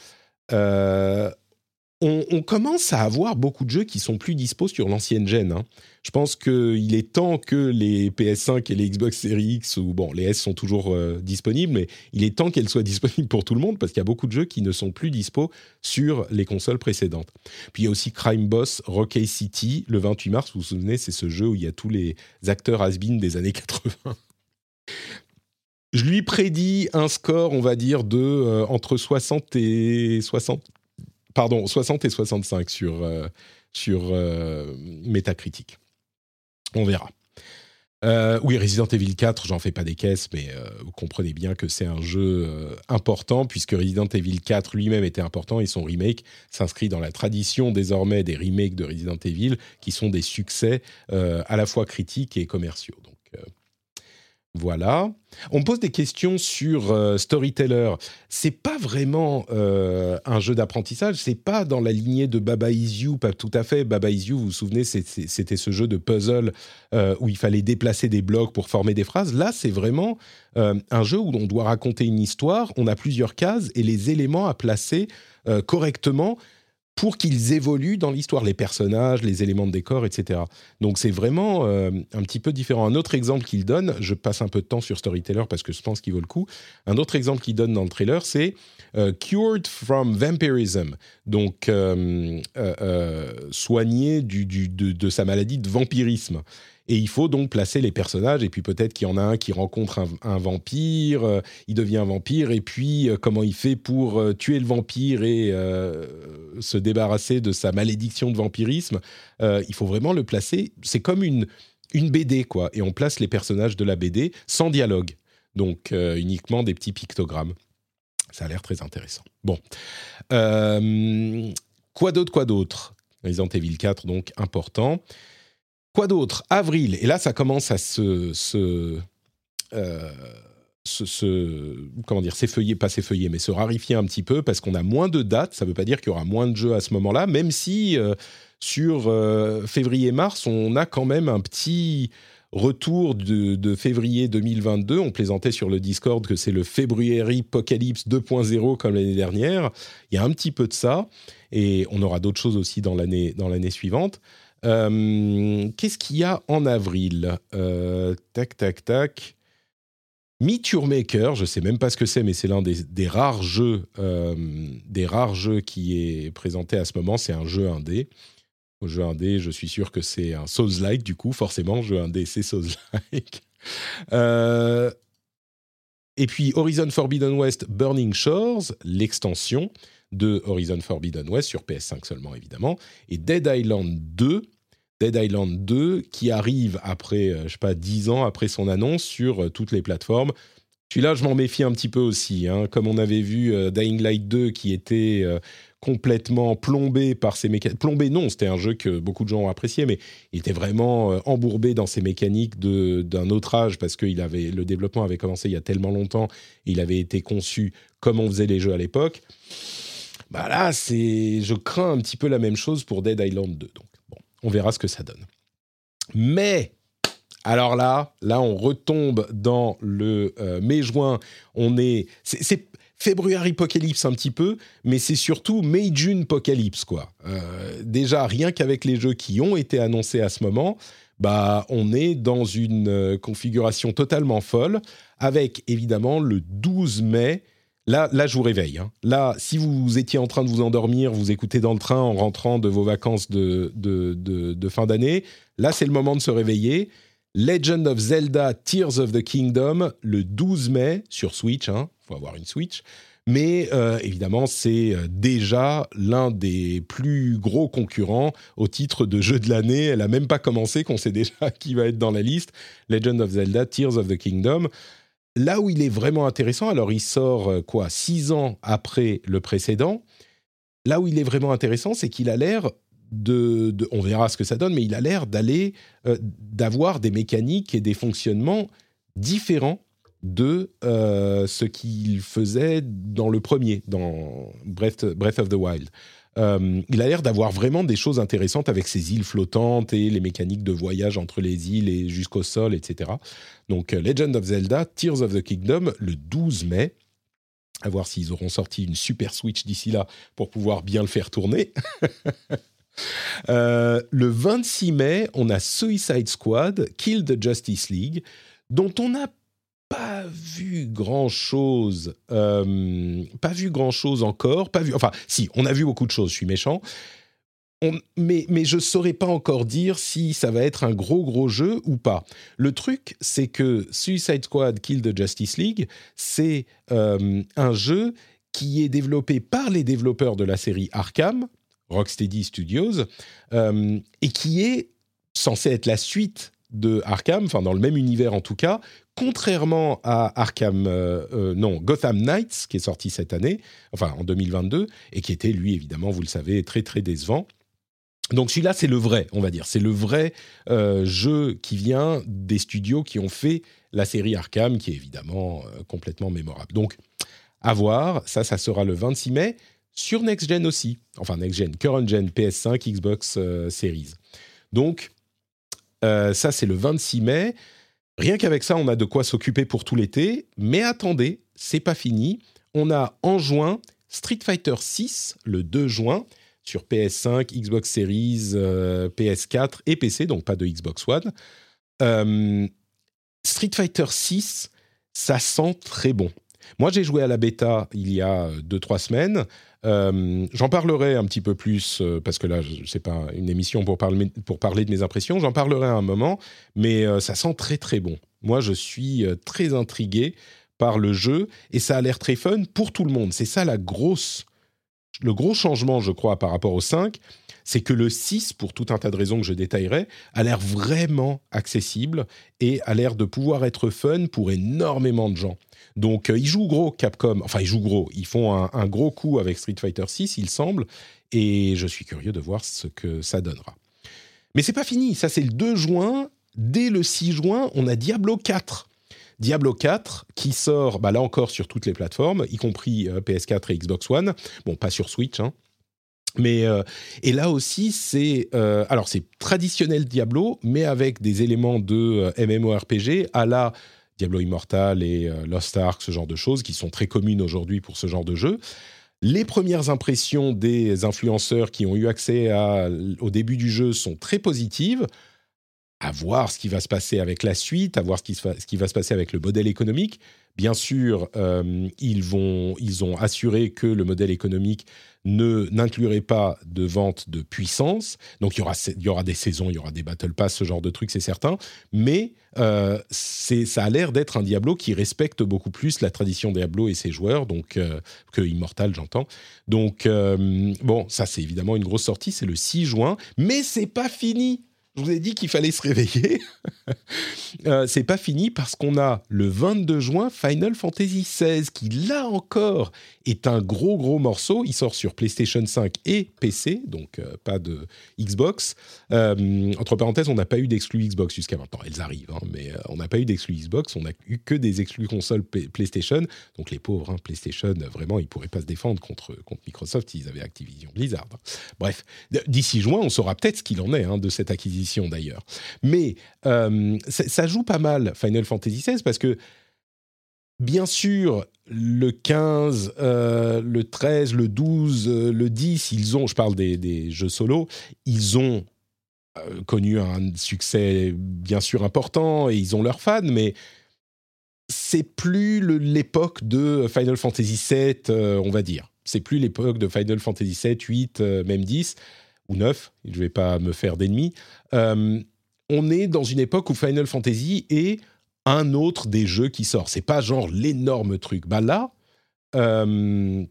On, commence à avoir beaucoup de jeux qui sont plus dispo sur l'ancienne gen. Hein. Je pense qu'il est temps que les PS5 et les Xbox Series X, ou bon, les S sont toujours euh, disponibles, mais il est temps qu'elles soient disponibles pour tout le monde parce qu'il y a beaucoup de jeux qui ne sont plus dispo sur les consoles précédentes. Puis il y a aussi Crime Boss Rocky City le 28 mars. Vous vous souvenez, c'est ce jeu où il y a tous les acteurs has des années 80. Je lui prédis un score, on va dire, de euh, entre 60 et 60, pardon, 60 et 65 sur, euh, sur euh, Metacritic. On verra. Euh, oui, Resident Evil 4, j'en fais pas des caisses, mais vous comprenez bien que c'est un jeu important, puisque Resident Evil 4 lui-même était important et son remake s'inscrit dans la tradition désormais des remakes de Resident Evil, qui sont des succès à la fois critiques et commerciaux. Donc, voilà. On pose des questions sur euh, Storyteller. C'est pas vraiment euh, un jeu d'apprentissage. C'est pas dans la lignée de Baba Is You, pas tout à fait. Baba Is You, vous vous souvenez, c'était ce jeu de puzzle euh, où il fallait déplacer des blocs pour former des phrases. Là, c'est vraiment un jeu où on doit raconter une histoire. On a plusieurs cases et les éléments à placer correctement pour qu'ils évoluent dans l'histoire, les personnages, les éléments de décor, etc. Donc c'est vraiment euh, un petit peu différent. Un autre exemple qu'il donne, je passe un peu de temps sur Storyteller parce que je pense qu'il vaut le coup. Un autre exemple qu'il donne dans le trailer, c'est euh, Cured from Vampirism, donc euh, soigné de, sa maladie de vampirisme. Et il faut donc placer les personnages, et puis peut-être qu'il y en a un qui rencontre un, vampire, euh, il devient un vampire, et puis euh, comment il fait pour euh, tuer le vampire et se débarrasser de sa malédiction de vampirisme. il faut vraiment le placer. C'est comme une, une BD, quoi. Et on place les personnages de la BD sans dialogue. Donc uniquement des petits pictogrammes. Ça a l'air très intéressant. Bon. quoi d'autre, quoi d'autre? Resident Evil 4, donc important. Quoi d'autre? Avril. Et là, ça commence à se. se, euh, comment dire, s'effeuiller, pas s'effeuiller, mais se rarifier un petit peu parce qu'on a moins de dates. Ça ne veut pas dire qu'il y aura moins de jeux à ce moment-là, même si euh, sur euh, février-mars, on a quand même un petit retour de, février 2022. On plaisantait sur le Discord que c'est le February Apocalypse 2.0 comme l'année dernière. Il y a un petit peu de ça, et on aura d'autres choses aussi dans l'année dans l'année suivante. Euh, qu'est-ce qu'il y a en avril? Euh, Tac, tac, tac. Meet Your Maker, je sais même pas ce que c'est, mais c'est l'un des, rares jeux, euh, des rares jeux qui est présenté à ce moment. C'est un jeu indé. Au jeu indé, je suis sûr que c'est un Souls-like, du coup, forcément, jeu indé, c'est Souls-like. Et puis Horizon Forbidden West Burning Shores, l'extension de Horizon Forbidden West sur PS5 seulement évidemment, et Dead Island 2, Dead Island 2 qui arrive après, euh, je sais pas, 10 ans après son annonce sur euh, toutes les plateformes. Celui-là, je m'en méfie un petit peu aussi. Hein. Comme on avait vu euh, Dying Light 2 qui était complètement plombé par ses mécaniques. Plombé, non, c'était un jeu que beaucoup de gens ont apprécié, mais il était vraiment embourbé dans ses mécaniques d'un autre âge parce que le développement avait commencé il y a tellement longtemps. Il avait été conçu comme on faisait les jeux à l'époque. Bah là, c'est, je crains un petit peu la même chose pour Dead Island 2. Donc, bon, on verra ce que ça donne. Mais alors là, là, on retombe dans le mai-juin. On est, c'est February Apocalypse un petit peu, mais c'est surtout May-June Apocalypse, quoi. déjà, rien qu'avec les jeux qui ont été annoncés à ce moment, bah, on est dans une configuration totalement folle, avec évidemment le 12 mai Là, là, je vous réveille. Hein. Là, si vous étiez en train de vous endormir, vous écoutez dans le train en rentrant de vos vacances de, de, fin d'année, là, c'est le moment de se réveiller. Legend of Zelda Tears of the Kingdom, le 12 mai sur Switch. Il hein. faut avoir une Switch. Mais euh, évidemment, c'est euh, déjà l'un des plus gros concurrents au titre de jeu de l'année. Elle n'a même pas commencé, qu'on sait déjà qui va être dans la liste. Legend of Zelda Tears of the Kingdom. Là où il est vraiment intéressant, alors il sort euh, quoi, six ans après le précédent. Là où il est vraiment intéressant, c'est qu'il a l'air de, on verra ce que ça donne, mais il a l'air d'aller, euh, d'avoir des mécaniques et des fonctionnements différents de euh, ce qu'il faisait dans le premier, dans Breath of the Wild. Euh, il a l'air d'avoir vraiment des choses intéressantes avec ses îles flottantes et les mécaniques de voyage entre les îles et jusqu'au sol, etc. Donc Legend of Zelda, Tears of the Kingdom, le 12 mai. À voir s'ils auront sorti une super Switch d'ici là pour pouvoir bien le faire tourner. Euh, le 26 mai, on a Suicide Squad, Kill the Justice League, dont on a pas vu grand chose, euh, pas vu grand chose encore, pas vu. Enfin, si, on a vu beaucoup de choses. Je suis méchant. mais, mais je ne saurais pas encore dire si ça va être un gros gros jeu ou pas. Le truc, c'est que Suicide Squad Kill the Justice League, c'est euh, un jeu qui est développé par les développeurs de la série Arkham, Rocksteady Studios, euh, et qui est censé être la suite de Arkham, enfin dans le même univers en tout cas, contrairement à Arkham, euh, euh, non, Gotham Knights, qui est sorti cette année, enfin en 2022, et qui était, lui, évidemment, vous le savez, très très décevant. Donc celui-là, c'est le vrai, on va dire. C'est le vrai jeu qui vient des studios qui ont fait la série Arkham, qui est évidemment complètement mémorable. Donc, à voir, ça, ça sera le 26 mai, sur Next Gen aussi. Enfin, Next Gen, Current Gen, PS5, Xbox Series. Donc, ça, c'est le 26 mai. Rien qu'avec ça, on a de quoi s'occuper pour tout l'été. Mais attendez, c'est pas fini. On a en juin Street Fighter 6 le 2 juin sur PS5, Xbox Series, euh, PS4 et PC, donc pas de Xbox One. Euh, Street Fighter 6, ça sent très bon. Moi, j'ai joué à la bêta il y a 2-3 semaines. Euh, j'en parlerai un petit peu plus, euh, parce que là, c'est pas une émission pour parler, pour parler de mes impressions, j'en parlerai à un moment, mais euh, ça sent très très bon. Moi, je suis très intrigué par le jeu, et ça a l'air très fun pour tout le monde. C'est ça la grosse, le gros changement, je crois, par rapport au 5, c'est que le 6, pour tout un tas de raisons que je détaillerai, a l'air vraiment accessible et a l'air de pouvoir être fun pour énormément de gens. Donc, euh, ils jouent gros, Capcom. Enfin, ils jouent gros. Ils font un, gros coup avec Street Fighter 6, il semble. Et je suis curieux de voir ce que ça donnera. Mais c'est pas fini. Ça, c'est le 2 juin. Dès le 6 juin, on a Diablo 4. Diablo 4 qui sort, bah là encore, sur toutes les plateformes, y compris euh, PS4 et Xbox One. Bon, pas sur Switch, hein. Mais euh, et là aussi c'est alors c'est traditionnel Diablo mais avec des éléments de MMORPG à la Diablo Immortal et euh, Lost Ark, ce genre de choses, qui sont très communes aujourd'hui pour ce genre de jeu. Les premières impressions des influenceurs qui ont eu accès au début du jeu sont très positives. À voir ce qui va se passer avec la suite, à voir ce qui, ce qui va se passer avec le modèle économique. Bien sûr, euh, ils, ont assuré que le modèle économique ne n'inclurait pas de vente de puissance. Donc il y aura, des saisons, il y aura des battle pass, ce genre de trucs, c'est certain. Mais euh, ça a l'air d'être un Diablo qui respecte beaucoup plus la tradition Diablo et ses joueurs, donc euh, que Immortal, j'entends. Donc bon, ça c'est évidemment une grosse sortie, c'est le 6 juin, mais c'est pas fini. Je vous ai dit qu'il fallait se réveiller. euh, c'est pas fini parce qu'on a le 22 juin Final Fantasy XVI qui là encore est un gros gros morceau. Il sort sur PlayStation 5 et PC, donc euh, pas de Xbox. Euh, entre parenthèses, on n'a pas eu d'exclus Xbox jusqu'à maintenant. Elles arrivent, hein, mais euh, on n'a pas eu d'exclus Xbox. On n'a eu que des exclus consoles PlayStation. Donc les pauvres, hein, PlayStation, vraiment, ils pourraient pas se défendre contre, contre Microsoft s'ils avaient Activision Blizzard. Bref, d'ici juin, on saura peut-être ce qu'il en est hein, de cette acquisition d'ailleurs. Mais ça joue pas mal Final Fantasy XVI parce que bien sûr le 15, le 13, le 12, le 10, ils ont, je parle des, des jeux solo, ils ont connu un succès bien sûr important et ils ont leurs fans, mais c'est plus l'époque de Final Fantasy VII, euh, on va dire. C'est plus l'époque de Final Fantasy VII, 8, euh, même 10 ou 9. Je ne vais pas me faire d'ennemis. Euh, on est dans une époque où Final Fantasy est un autre des jeux qui sort. C'est pas genre l'énorme truc. Bah là, le,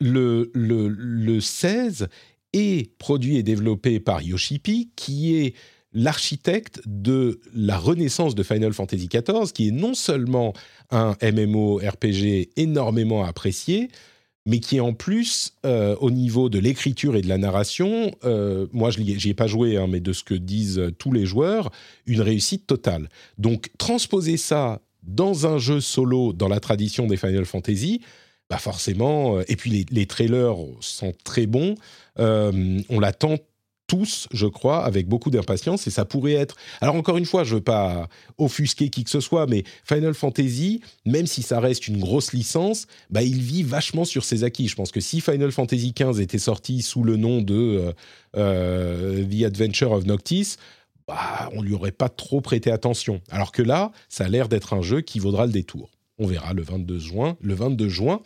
le, le 16 est produit et développé par Yoshipi, qui est l'architecte de la renaissance de Final Fantasy XIV, qui est non seulement un MMO RPG énormément apprécié, mais qui est en plus, euh, au niveau de l'écriture et de la narration, euh, moi je n'y ai pas joué, hein, mais de ce que disent tous les joueurs, une réussite totale. Donc transposer ça dans un jeu solo dans la tradition des Final Fantasy, bah forcément, euh, et puis les, trailers sont très bons, on l'attend tous, je crois, avec beaucoup d'impatience, et ça pourrait être... Alors encore une fois, je veux pas offusquer qui que ce soit, mais Final Fantasy, même si ça reste une grosse licence, bah, il vit vachement sur ses acquis. Je pense que si Final Fantasy XV était sorti sous le nom de euh, euh, The Adventure of Noctis, bah, on lui aurait pas trop prêté attention. Alors que là, ça a l'air d'être un jeu qui vaudra le détour. On verra le 22 juin. Le 22 juin.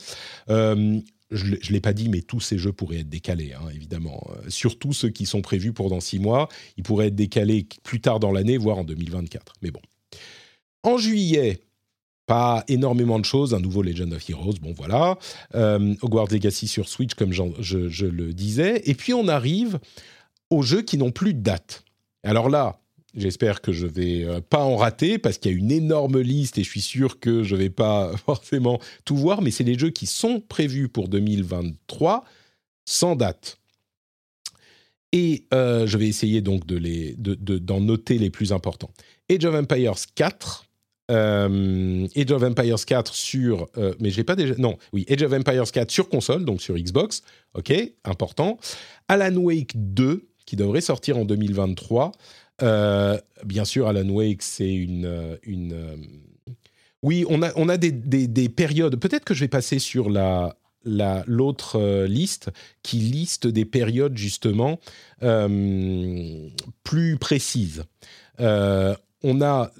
Euh, je ne l'ai pas dit, mais tous ces jeux pourraient être décalés, hein, évidemment. Euh, surtout ceux qui sont prévus pour dans six mois. Ils pourraient être décalés plus tard dans l'année, voire en 2024. Mais bon. En juillet, pas énormément de choses. Un nouveau Legend of Heroes, bon voilà. Euh, Hogwarts Legacy sur Switch, comme je, je, le disais. Et puis on arrive aux jeux qui n'ont plus de date. Alors là, J'espère que je vais euh, pas en rater parce qu'il y a une énorme liste et je suis sûr que je vais pas forcément tout voir, mais c'est les jeux qui sont prévus pour 2023 sans date. Et euh, je vais essayer donc de d'en noter les plus importants. Age of Empires 4, euh, Age of Empires 4 sur, mais Age of Empires 4 sur console, donc sur Xbox, ok, important. Alan Wake 2 qui devrait sortir en 2023. Euh, bien sûr, Alan Wake, c'est une, euh, une euh, oui, on a, on a des, des, périodes. Peut-être que je vais passer sur la, l'autre liste qui liste des périodes justement plus précises. on a,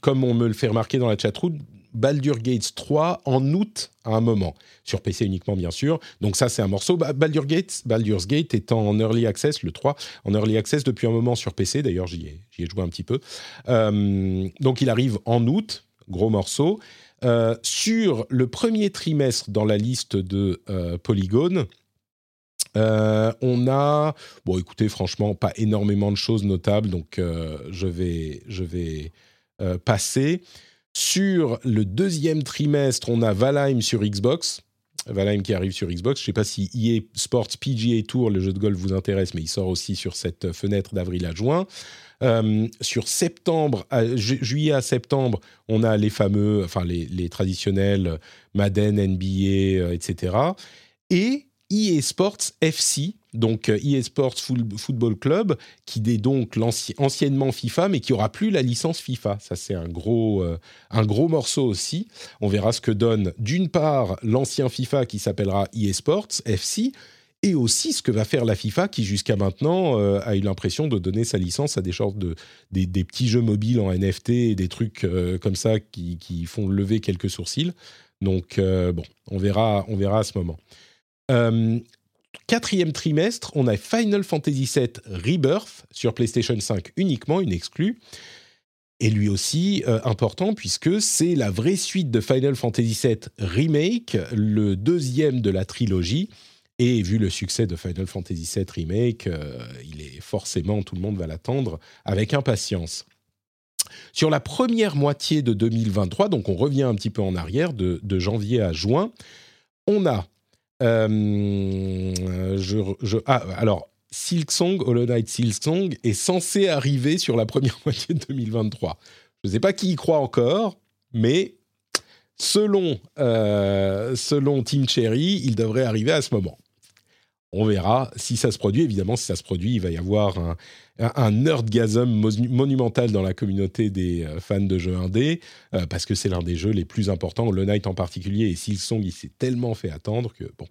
comme on me le fait remarquer dans la chatroom, Baldur Gates 3 en août à un moment, sur PC uniquement bien sûr. Donc ça c'est un morceau. Baldur Gates, Baldur's Gate étant en early access, le 3, en early access depuis un moment sur PC, d'ailleurs j'y ai, joué un petit peu. Euh, donc il arrive en août, gros morceau. Euh, sur le premier trimestre dans la liste de euh, Polygon, on a, bon écoutez, franchement, pas énormément de choses notables, donc je vais, je vais passer. Sur le deuxième trimestre, on a Valheim sur Xbox. Valheim qui arrive sur Xbox. Je ne sais pas si EA Sports PGA Tour, le jeu de golf, vous intéresse, mais il sort aussi sur cette fenêtre d'avril à juin. Euh, sur septembre, juillet à septembre, on a les fameux, enfin les, les traditionnels Madden, NBA, etc. Et EA Sports FC, donc EA euh, Sports Football Club, qui est donc anciennement FIFA, mais qui aura plus la licence FIFA. Ça, c'est un gros, euh, un gros morceau aussi. On verra ce que donne, d'une part, l'ancien FIFA qui s'appellera EA Sports FC, et aussi ce que va faire la FIFA qui jusqu'à maintenant euh, a eu l'impression de donner sa licence à des de des, petits jeux mobiles en NFT et des trucs comme ça qui, qui, font lever quelques sourcils. Donc bon, on verra, on verra à ce moment. Euh, quatrième trimestre, on a Final Fantasy VII Rebirth sur PlayStation 5 uniquement, une exclue. Et lui aussi euh, important puisque c'est la vraie suite de Final Fantasy VII Remake, le deuxième de la trilogie. Et vu le succès de Final Fantasy VII Remake, euh, il est forcément, tout le monde va l'attendre avec impatience. Sur la première moitié de 2023, donc on revient un petit peu en arrière, de, de janvier à juin, on a euh, je, ah, alors, Silksong, Hollow Knight Silksong est censé arriver sur la première moitié de 2023. Je ne sais pas qui y croit encore, mais selon, euh, selon Team Cherry, il devrait arriver à ce moment. On verra si ça se produit. Évidemment, si ça se produit, il va y avoir un, un nerdgasm monumental dans la communauté des euh, fans de jeux indés, euh, parce que c'est l'un des jeux les plus importants, le Night en particulier, et Silksong, il s'est tellement fait attendre que, bon.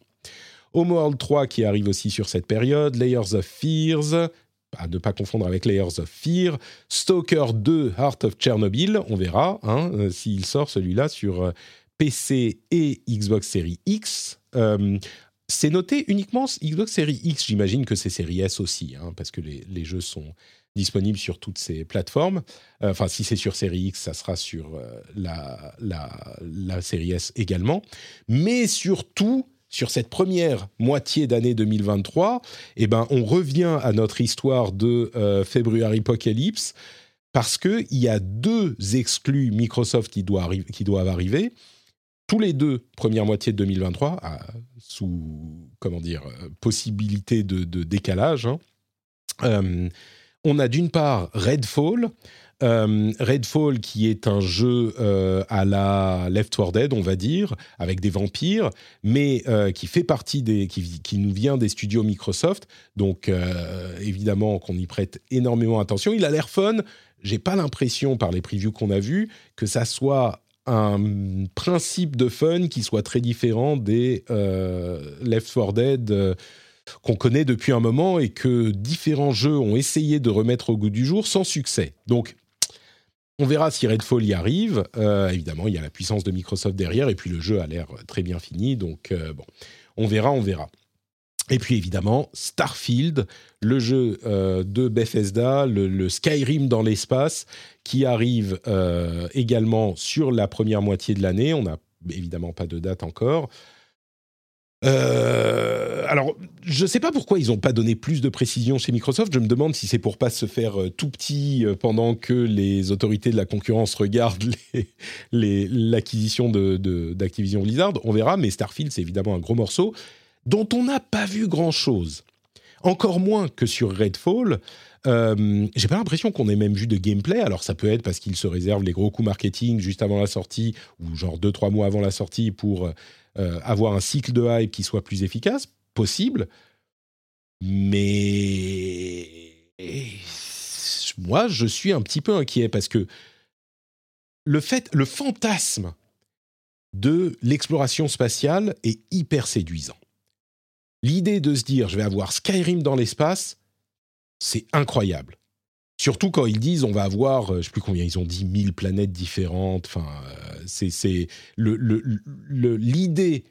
Homeworld 3 qui arrive aussi sur cette période, Layers of Fears, à ne pas confondre avec Layers of Fear, Stalker 2, Heart of Chernobyl, on verra hein, euh, s'il sort celui-là sur PC et Xbox Series X. C'est noté uniquement Xbox Series X, j'imagine que c'est Series S aussi, hein, parce que les, jeux sont disponibles sur toutes ces plateformes. Euh, enfin, si c'est sur Series X, ça sera sur euh, la, Série S également. Mais surtout, sur cette première moitié d'année 2023, eh ben, on revient à notre histoire de euh, February Apocalypse, parce qu'il y a deux exclus Microsoft qui, qui doivent arriver tous les deux première moitié de 2023, sous comment dire possibilité de, décalage. Hein. Euh, on a d'une part Redfall, euh, Redfall qui est un jeu euh, à la Left 4 Dead, on va dire, avec des vampires, mais qui fait partie des, qui, qui, nous vient des studios Microsoft. Donc évidemment qu'on y prête énormément attention. Il a l'air fun. J'ai pas l'impression par les previews qu'on a vus que ça soit un principe de fun qui soit très différent des euh, Left 4 Dead euh, qu'on connaît depuis un moment et que différents jeux ont essayé de remettre au goût du jour sans succès. Donc, on verra si Redfall y arrive. Euh, évidemment, il y a la puissance de Microsoft derrière et puis le jeu a l'air très bien fini. Donc, bon, on verra, on verra. Et puis évidemment, Starfield, le jeu euh, de Bethesda, le, Skyrim dans l'espace, qui arrive euh, également sur la première moitié de l'année. On n'a évidemment pas de date encore. Euh, alors, je ne sais pas pourquoi ils n'ont pas donné plus de précision chez Microsoft. Je me demande si c'est pour pas se faire tout petit pendant que les autorités de la concurrence regardent l'acquisition d'Activision de, Blizzard. On verra, mais Starfield, c'est évidemment un gros morceau dont on n'a pas vu grand-chose. Encore moins que sur Redfall. Euh, j'ai pas l'impression qu'on ait même vu de gameplay. Alors ça peut être parce qu'ils se réservent les gros coups marketing juste avant la sortie ou genre 2-3 mois avant la sortie pour euh, avoir un cycle de hype qui soit plus efficace. Possible. Mais moi, je suis un petit peu inquiet parce que le fait, le fantasme de l'exploration spatiale est hyper séduisant. L'idée de se dire je vais avoir Skyrim dans l'espace, c'est incroyable. Surtout quand ils disent on va avoir, euh, je ne sais plus combien ils ont dit, 1000 planètes différentes. Enfin, euh, c'est l'idée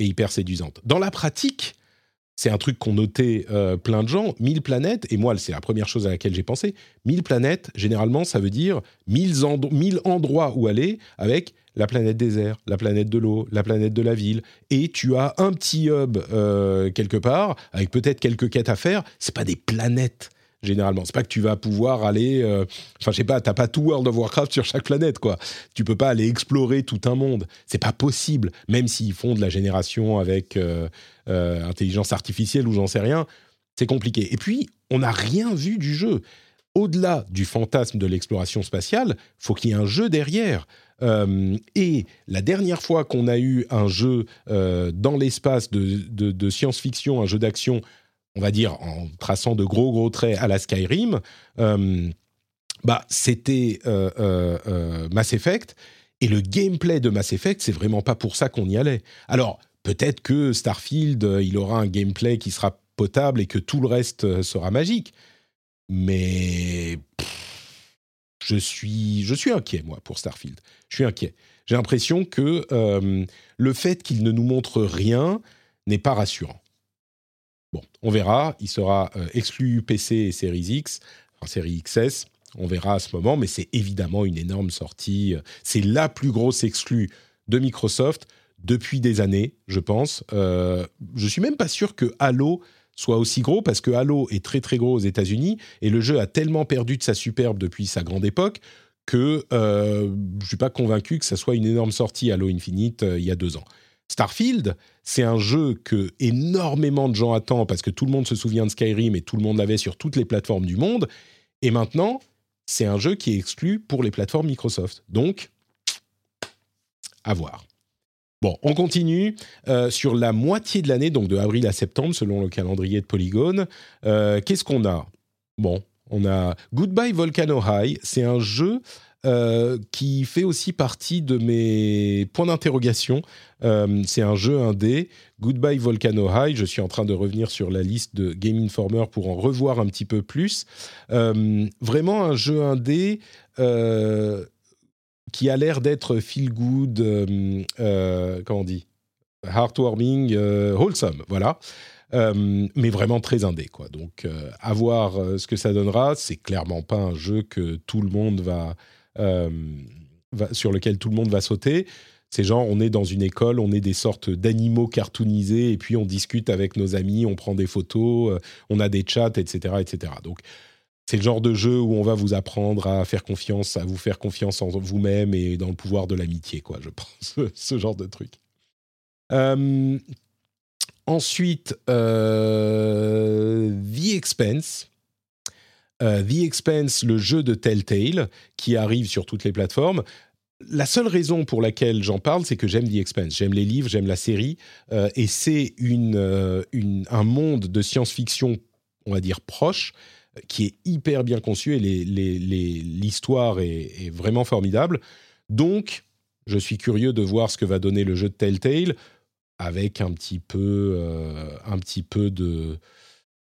est hyper séduisante. Dans la pratique, c'est un truc qu'ont noté euh, plein de gens. 1000 planètes, et moi, c'est la première chose à laquelle j'ai pensé. 1000 planètes, généralement, ça veut dire 1000, endroits où aller avec la planète désert, la planète de l'eau, la planète de la ville, et tu as un petit hub euh, quelque part avec peut-être quelques quêtes à faire. C'est pas des planètes généralement. C'est pas que tu vas pouvoir aller, euh, enfin je sais pas, t'as pas tout World of Warcraft sur chaque planète quoi. Tu peux pas aller explorer tout un monde. C'est pas possible, même s'ils font de la génération avec euh, intelligence artificielle ou j'en sais rien. C'est compliqué. Et puis on n'a rien vu du jeu. Au-delà du fantasme de l'exploration spatiale, faut qu'il y ait un jeu derrière. Euh, et la dernière fois qu'on a eu un jeu euh, dans l'espace de, science-fiction, un jeu d'action, on va dire en traçant de gros gros traits à la Skyrim, euh, bah c'était Mass Effect. Et le gameplay de Mass Effect, c'est vraiment pas pour ça qu'on y allait. Alors peut-être que Starfield, il aura un gameplay qui sera potable et que tout le reste sera magique. Mais je suis, je suis inquiet, moi, pour Starfield. Je suis inquiet. J'ai l'impression que euh, le fait qu'il ne nous montre rien n'est pas rassurant. Bon, on verra. Il sera euh, exclu PC et Series X, enfin Série XS. On verra à ce moment, mais c'est évidemment une énorme sortie. C'est la plus grosse exclue de Microsoft depuis des années, je pense. Euh, je suis même pas sûr que Halo soit aussi gros parce que Halo est très très gros aux États-Unis et le jeu a tellement perdu de sa superbe depuis sa grande époque que euh, je suis pas convaincu que ça soit une énorme sortie Halo Infinite euh, il y a deux ans. Starfield, c'est un jeu que énormément de gens attendent parce que tout le monde se souvient de Skyrim et tout le monde l'avait sur toutes les plateformes du monde. Et maintenant, c'est un jeu qui est exclu pour les plateformes Microsoft. Donc, à voir. Bon, on continue sur la moitié de l'année, donc de avril à septembre, selon le calendrier de Polygone. Qu'est-ce qu'on a? Bon, on a Goodbye Volcano High. C'est un jeu euh, qui fait aussi partie de mes points d'interrogation. Euh, c'est un jeu indé, Goodbye Volcano High. Je suis en train de revenir sur la liste de Game Informer pour en revoir un petit peu plus. Euh, vraiment un jeu indé qui a l'air d'être feel good, comment on dit, heartwarming, wholesome, voilà. mais vraiment très indé quoi. Donc à voir ce que ça donnera. C'est clairement pas un jeu que tout le monde va euh, sur lequel tout le monde va sauter. C'est genre, on est dans une école, on est des sortes d'animaux cartoonisés, et puis on discute avec nos amis, on prend des photos, euh, on a des chats, etc. etc. Donc, c'est le genre de jeu où on va vous apprendre à faire confiance, à vous faire confiance en vous-même et dans le pouvoir de l'amitié, quoi, je pense, ce genre de truc. Euh, ensuite, The Expense. Euh, The Expense, le jeu de Telltale, qui arrive sur toutes les plateformes. La seule raison pour laquelle j'en parle, c'est que j'aime The Expense. J'aime les livres, j'aime la série, euh, et c'est euh, une, un monde de science-fiction, on va dire, proche, qui est hyper bien conçu, et l'histoire est, vraiment formidable. Donc, je suis curieux de voir ce que va donner le jeu de Telltale, avec un petit peu, un petit peu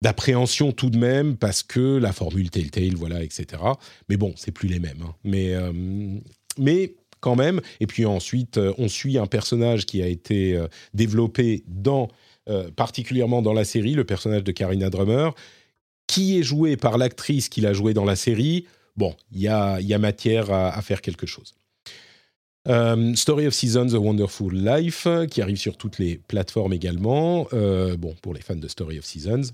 d'appréhension tout de même parce que la formule Telltale, voilà, etc. Mais bon, c'est plus les mêmes. Hein. Mais, euh, mais quand même. Et puis ensuite, euh, on suit un personnage qui a été euh, développé dans, particulièrement dans la série, le personnage de Karina Drummer, qui est joué par l'actrice qui l'a joué dans la série. Bon, il y a, a, matière à, faire quelque chose. Story of Seasons, A Wonderful Life, qui arrive sur toutes les plateformes également. bon, pour les fans de Story of Seasons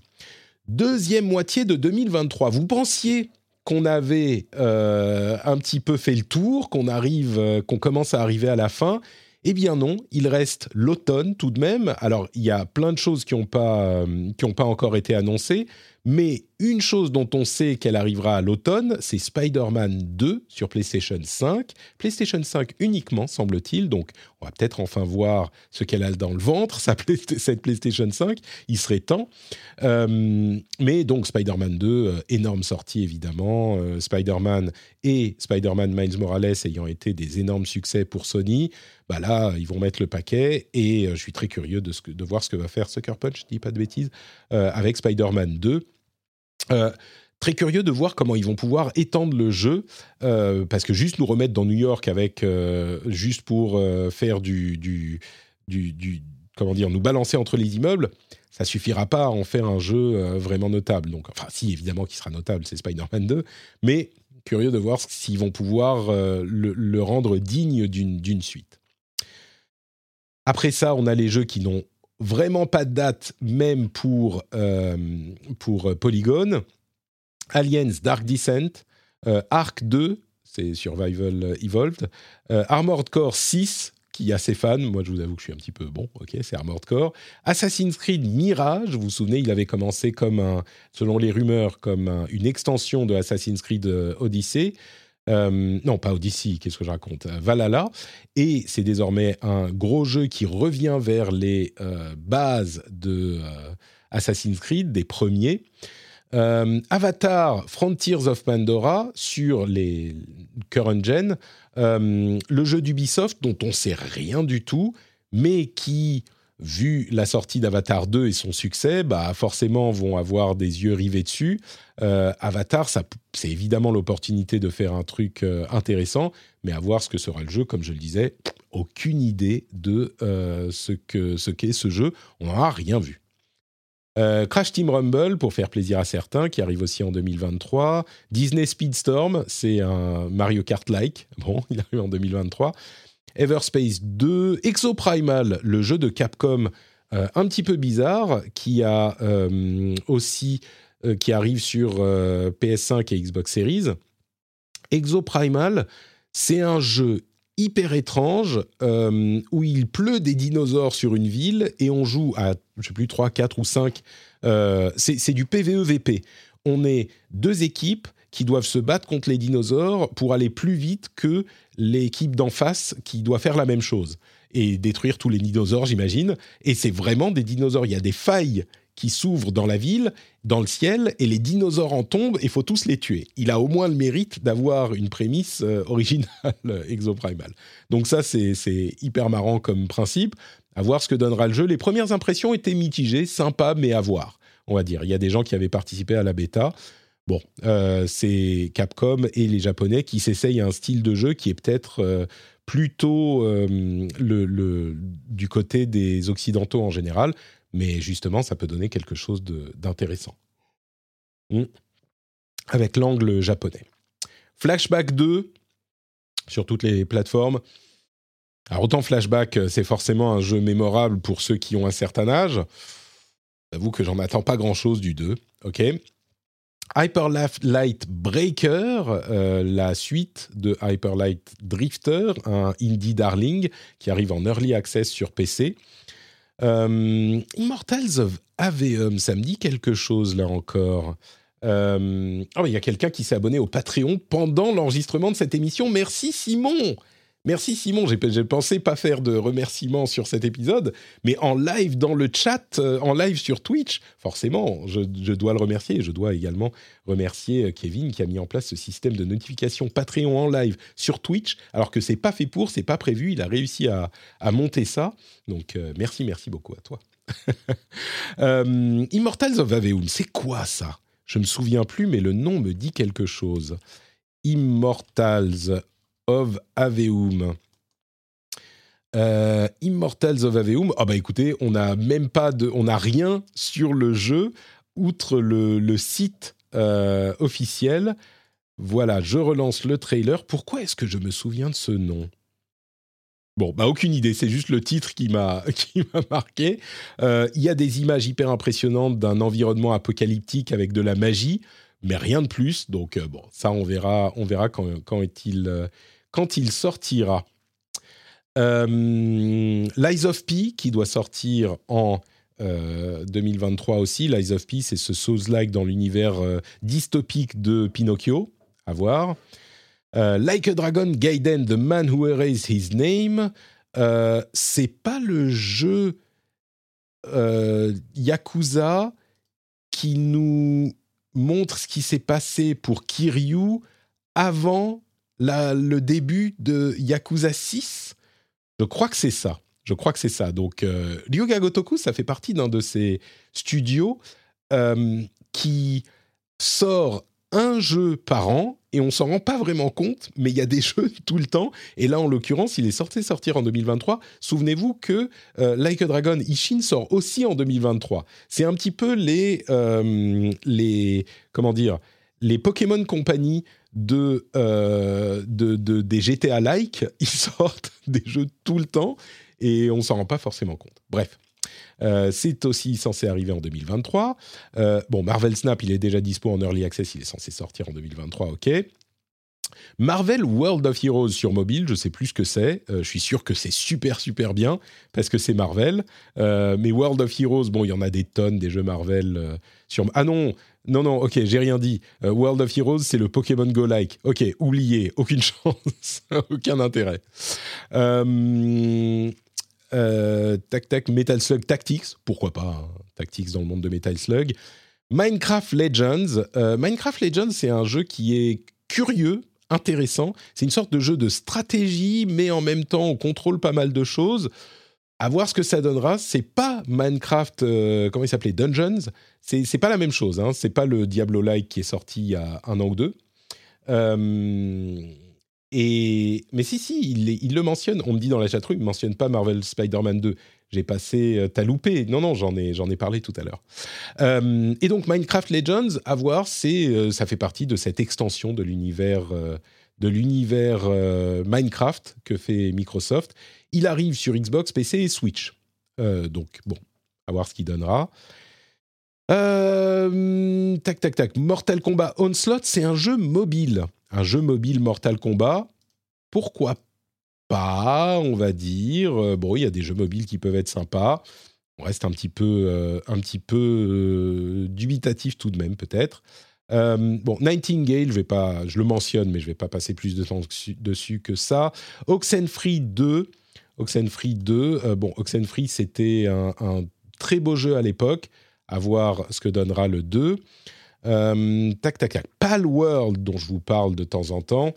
deuxième moitié de 2023. Vous pensiez qu'on avait euh, un petit peu fait le tour, qu'on arrive, euh, qu'on commence à arriver à la fin. Eh bien non, il reste l'automne tout de même. Alors il y a plein de choses qui n'ont pas, euh, pas encore été annoncées, mais une chose dont on sait qu'elle arrivera à l'automne, c'est Spider-Man 2 sur PlayStation 5. PlayStation 5 uniquement, semble-t-il. Donc, on va peut-être enfin voir ce qu'elle a dans le ventre, cette PlayStation 5. Il serait temps. Euh, mais donc, Spider-Man 2, euh, énorme sortie évidemment. Euh, Spider-Man et Spider-Man Miles Morales ayant été des énormes succès pour Sony. Bah là, ils vont mettre le paquet et je suis très curieux de, voir ce que va faire Sucker Punch, je dis pas de bêtises, avec Spider-Man 2 euh, très curieux de voir comment ils vont pouvoir étendre le jeu, euh, parce que juste nous remettre dans New York avec euh, juste pour faire du, du, comment dire, nous balancer entre les immeubles, ça suffira pas à en faire un jeu vraiment notable. Donc, enfin, si évidemment qui sera notable, c'est Spider-Man 2, mais curieux de voir s'ils vont pouvoir le, le, rendre digne d'une suite. Après ça, on a les jeux qui n'ont vraiment pas de date, même pour, euh, pour Polygon. Aliens Dark Descent, euh, Ark 2, c'est Survival Evolved, euh, Armored Core 6, qui a ses fans. Moi, je vous avoue que je suis un petit peu bon. Ok, c'est Armored Core. Assassin's Creed Mirage. Vous vous souvenez, il avait commencé comme un, selon les rumeurs, comme une extension de Assassin's Creed Odyssey. Euh, non, pas Odyssey, qu'est-ce que je raconte euh, Valhalla. Et c'est désormais un gros jeu qui revient vers les euh, bases de Assassin's Creed, des premiers. Avatar Frontiers of Pandora sur les current gen, le jeu d'Ubisoft dont on sait rien du tout, mais qui vu la sortie d'Avatar 2 et son succès, bah forcément vont avoir des yeux rivés dessus. Euh, Avatar, c'est évidemment l'opportunité de faire un truc euh, intéressant, mais à voir ce que sera le jeu, comme je le disais, aucune idée de euh, ce qu'est ce, ce jeu. On n'en a rien vu. Crash Team Rumble, pour faire plaisir à certains, qui arrive aussi en 2023. Disney Speedstorm, c'est un Mario Kart-like. Bon, il arrive en 2023. Everspace 2, Exoprimal, le jeu de Capcom un petit peu bizarre, qui a aussi qui arrive sur PS5 et Xbox Series. Exoprimal, c'est un jeu hyper étrange où il pleut des dinosaures sur une ville et on joue à, je sais plus, 3, 4 ou 5. c'est du PVE-VP. On est deux équipes qui doivent se battre contre les dinosaures pour aller plus vite que l'équipe d'en face qui doit faire la même chose. et détruire tous les dinosaures, j'imagine. Et c'est vraiment des dinosaures. Il y a des failles qui s'ouvrent dans la ville, dans le ciel, et les dinosaures en tombent, et faut tous les tuer. Il a au moins le mérite d'avoir une prémisse euh, originale exoprimale. Donc ça, c'est hyper marrant comme principe. À voir ce que donnera le jeu. Les premières impressions étaient mitigées, sympa, mais à voir, on va dire. Il y a des gens qui avaient participé à la bêta. Bon, euh, c'est Capcom et les Japonais qui s'essayent à un style de jeu qui est peut-être euh, plutôt le, du côté des Occidentaux en général, mais justement, ça peut donner quelque chose d'intéressant. Hmm. Avec l'angle japonais. Flashback 2, sur toutes les plateformes. Alors autant Flashback, euh, c'est forcément un jeu mémorable pour ceux qui ont un certain âge. J'avoue que j'en attends pas grand-chose du 2. Ok. Hyper Light Breaker, euh, la suite de Hyper Light Drifter, un indie darling qui arrive en early access sur PC. Euh, Immortals of Aveum, ça me dit quelque chose là encore. Euh, oh, il y a quelqu'un qui s'est abonné au Patreon pendant l'enregistrement de cette émission. Merci Simon Merci Simon, j'ai pensé pas faire de remerciements sur cet épisode, mais en live dans le chat, euh, en live sur Twitch, forcément, je, dois le remercier. Je dois également remercier euh, Kevin qui a mis en place ce système de notification Patreon en live sur Twitch, alors que c'est pas fait pour, c'est pas prévu. Il a réussi à, monter ça. Donc euh, merci, merci beaucoup à toi. Immortals of Aveum, c'est quoi ça? Je me souviens plus, mais le nom me dit quelque chose. Immortals of Aveum. Euh, Immortals of Aveum. Ah bah écoutez, on n'a même pas de, on n'a rien sur le jeu outre le, site euh, officiel. Voilà, je relance le trailer. Pourquoi est-ce que je me souviens de ce nom? Bon, bah aucune idée, c'est juste le titre qui m'a qui m'a marqué. Euh, il y a des images hyper impressionnantes d'un environnement apocalyptique avec de la magie, mais rien de plus. Donc bon, ça on verra, on verra quand, quand est-il quand il sortira. Euh, Lies of P, qui doit sortir en 2023 euh, aussi. Lies of P, c'est ce Souls-like dans l'univers euh, dystopique de Pinocchio. À voir. like a Dragon Gaiden, The Man Who Erased His Name. c'est pas le jeu Yakuza qui nous montre ce qui s'est passé pour Kiryu avant le début de Yakuza 6 Je crois que c'est ça. Je crois que c'est ça. Donc, euh, Ryuga Gotoku, ça fait partie d'un de ces studios euh, qui sort un jeu par an et on s'en rend pas vraiment compte, mais il y a des jeux tout le temps. Et là, en l'occurrence, il est sorti sortir en 2023. Souvenez-vous que euh, Like a Dragon Ishin sort aussi en 2023. C'est un petit peu les les comment dire les Pokémon Company euh, de, de, des GTA-like, ils sortent des jeux tout le temps et on s'en rend pas forcément compte. Bref. Euh, c'est aussi censé arriver en 2023. Euh, bon, Marvel Snap, il est déjà dispo en Early Access, il est censé sortir en 2023, ok. Marvel World of Heroes sur mobile, je sais plus ce que c'est. je suis sûr que c'est super super bien parce que c'est Marvel. mais World of Heroes, bon, il y en a des tonnes des jeux Marvel sur. Ah non, non, non, ok, j'ai rien dit. Euh, World of Heroes, c'est le Pokémon Go-like. Ok, oublié, aucune chance, aucun intérêt. Euh, euh, tac, tac, Metal Slug Tactics, pourquoi pas, hein, Tactics dans le monde de Metal Slug. Minecraft Legends. Minecraft Legends, c'est un jeu qui est curieux, intéressant. C'est une sorte de jeu de stratégie, mais en même temps, on contrôle pas mal de choses à voir ce que ça donnera. C'est pas Minecraft, euh, comment il s'appelait, Dungeons. C'est, pas la même chose. Hein. C'est pas le Diablo-like qui est sorti il y a un an ou deux. Euh, et mais si si, il, le mentionne. On me dit dans la chatroom, il mentionne pas Marvel Spider-Man 2. J'ai passé, euh, t'as loupé. Non non, j'en ai parlé tout à l'heure. et donc Minecraft Legends, à voir, c'est ça fait partie de cette extension de l'univers de l'univers Minecraft que fait Microsoft il arrive sur Xbox, PC et Switch. Euh, donc, bon, à voir ce qu'il donnera. Euh, tac, tac, tac. Mortal Kombat Onslaught, c'est un jeu mobile. Un jeu mobile Mortal Kombat. Pourquoi pas, on va dire. Euh, bon, il y a des jeux mobiles qui peuvent être sympas. On reste un petit peu, un petit peu dubitatif tout de même, peut-être. bon, Nightingale, je, vais pas, je le mentionne, mais je ne vais pas passer plus de temps dessus que ça. Oxenfree 2, Oxenfree 2. bon, Oxenfree, c'était un, un, très beau jeu à l'époque. À voir ce que donnera le 2. Tac, tac, tac. Pal World, dont je vous parle de temps en temps.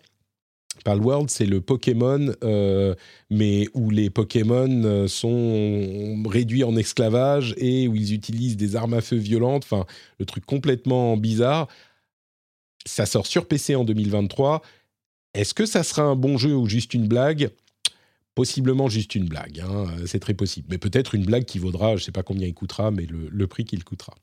Palworld, c'est le Pokémon, euh, mais où les Pokémon euh, sont réduits en esclavage et où ils utilisent des armes à feu violentes. Enfin, le truc complètement bizarre. Ça sort sur PC en 2023. Est-ce que ça sera un bon jeu ou juste une blague? Possiblement juste une blague, hein, c'est très possible. Mais peut-être une blague qui vaudra, je ne sais pas combien il coûtera, mais le, prix qu'il coûtera.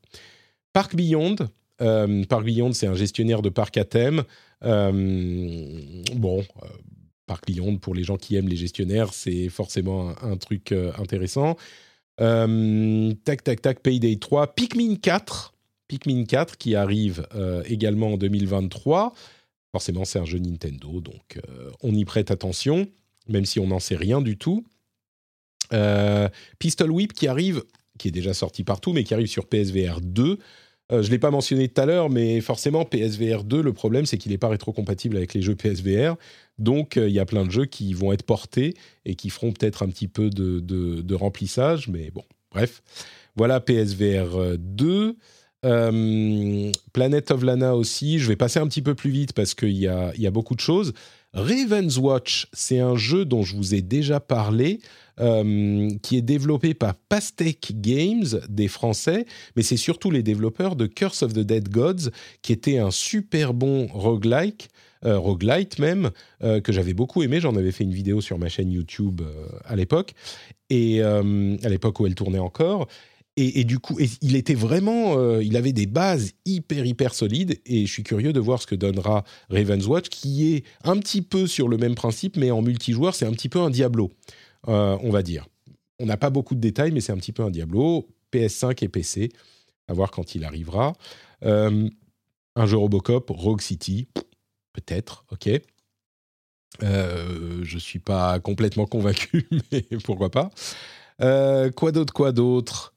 Park Beyond, euh, c'est un gestionnaire de parc à thème. Euh, bon, euh, pour les gens qui aiment les gestionnaires, c'est forcément un, truc intéressant. tac, tac, tac, Payday 3. Pikmin 4. Pikmin 4 qui arrive également en 2023. Forcément, c'est un jeu Nintendo, donc on y prête attention, même si on n'en sait rien du tout. Pistol Whip qui arrive, qui est déjà sorti partout, mais qui arrive sur PSVR 2. Euh, je ne l'ai pas mentionné tout à l'heure, mais forcément, PSVR 2, le problème, c'est qu'il n'est pas rétrocompatible avec les jeux PSVR. Donc, euh, il y a plein de jeux qui vont être portés et qui feront peut-être un petit peu de, remplissage. Mais bon, bref. Voilà PSVR 2. Euh, Planet of Lana aussi. Je vais passer un petit peu plus vite parce qu'il y y a beaucoup de choses. Raven's Watch, c'est un jeu dont je vous ai déjà parlé. Euh, qui est développé par Pastèque Games, des Français, mais c'est surtout les développeurs de Curse of the Dead Gods, qui était un super bon roguelike, euh, roguelite même, euh, que j'avais beaucoup aimé. J'en avais fait une vidéo sur ma chaîne YouTube à l'époque, et à l'époque où elle tournait encore. Et, du coup, il était vraiment, il avait des bases hyper hyper solides. Et je suis curieux de voir ce que donnera Raven's Watch, qui est un petit peu sur le même principe, mais en multijoueur, c'est un petit peu un Diablo. Euh, on va dire. On n'a pas beaucoup de détails, mais c'est un petit peu un Diablo. PS5 et PC, à voir quand il arrivera. Euh, un jeu Robocop, Rogue City, peut-être, ok. Euh, je ne suis pas complètement convaincu, mais pourquoi pas. quoi d'autre, quoi d'autre?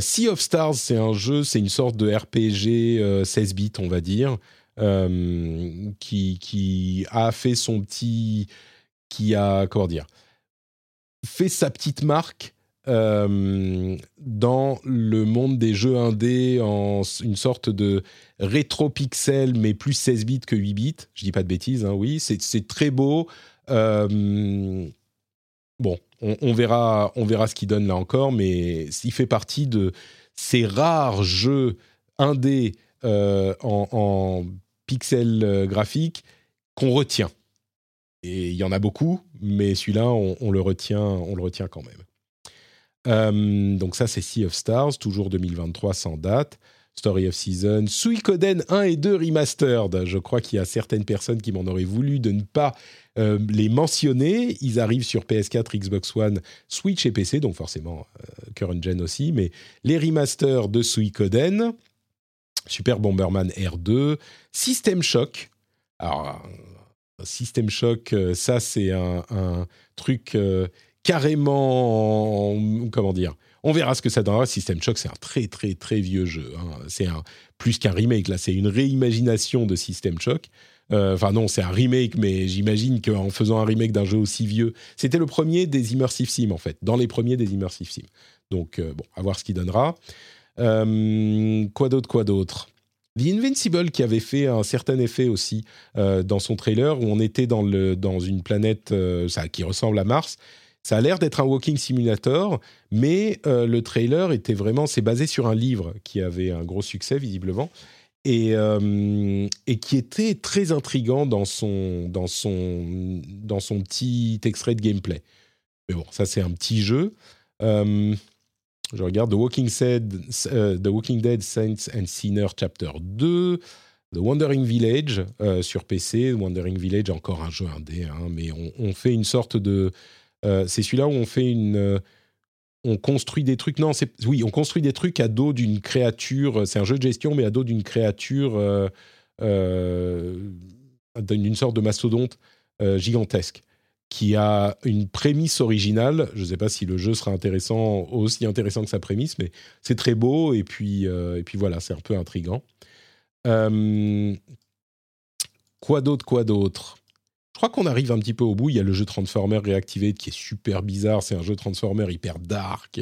Sea of Stars, c'est un jeu, c'est une sorte de RPG 16 bits, on va dire, qui, qui, a fait son petit... qui a, comment dire fait sa petite marque euh, dans le monde des jeux indés en une sorte de rétro-pixel, mais plus 16 bits que 8 bits. Je dis pas de bêtises, hein, oui, c'est très beau. Euh, bon, on, verra, on verra ce qu'il donne là encore, mais il fait partie de ces rares jeux indés euh, en, en pixel graphique qu'on retient. Et il y en a beaucoup, mais celui-là, on, le retient, on le retient quand même. Euh, donc ça, c'est Sea of Stars, toujours 2023 sans date. Story of Season, Suikoden 1 et 2 Remastered. Je crois qu'il y a certaines personnes qui m'en auraient voulu de ne pas euh, les mentionner. Ils arrivent sur PS4, Xbox One, Switch et PC, donc forcément euh, current gen aussi. Mais les remasters de Suikoden, Super Bomberman R2, System Shock. Alors, System Shock, euh, ça c'est un, truc euh, carrément, comment dire On verra ce que ça donnera. System Shock, c'est un très très très vieux jeu. Hein. C'est un plus qu'un remake là, c'est une réimagination de System Shock. Euh, enfin non, c'est un remake, mais j'imagine qu'en faisant un remake d'un jeu aussi vieux, c'était le premier des immersive sim en fait, dans les premiers des immersive sim. Donc bon, à voir ce qu'il donnera. quoi d'autre, quoi d'autre? The Invincible qui avait fait un certain effet aussi euh, dans son trailer où on était dans, le, dans une planète euh, ça, qui ressemble à Mars. Ça a l'air d'être un walking simulator, mais euh, le trailer était vraiment, c'est basé sur un livre qui avait un gros succès visiblement et, et qui était très intrigant dans son, dans, son, dans son petit extrait de gameplay. Mais bon, ça c'est un petit jeu. Je regarde The Walking Dead, euh, The Walking Dead Saints and Sinners Chapter 2, The Wandering Village euh, sur PC. The Wandering Village, encore un jeu indé, hein, mais on, fait une sorte de. Euh, c'est celui-là où on fait une. on construit des trucs. Non, c'est oui, on construit des trucs à dos d'une créature. C'est un jeu de gestion, mais à dos d'une créature, d'une sorte de mastodonte gigantesque qui a une prémisse originale. Je ne sais pas si le jeu sera intéressant, aussi intéressant que sa prémisse, mais c'est très beau et puis, euh, et puis voilà, c'est un peu intrigant. Euh, quoi d'autre, quoi d'autre? Je crois qu'on arrive un petit peu au bout. Il y a le jeu Transformer Reactivate qui est super bizarre. C'est un jeu Transformer hyper dark.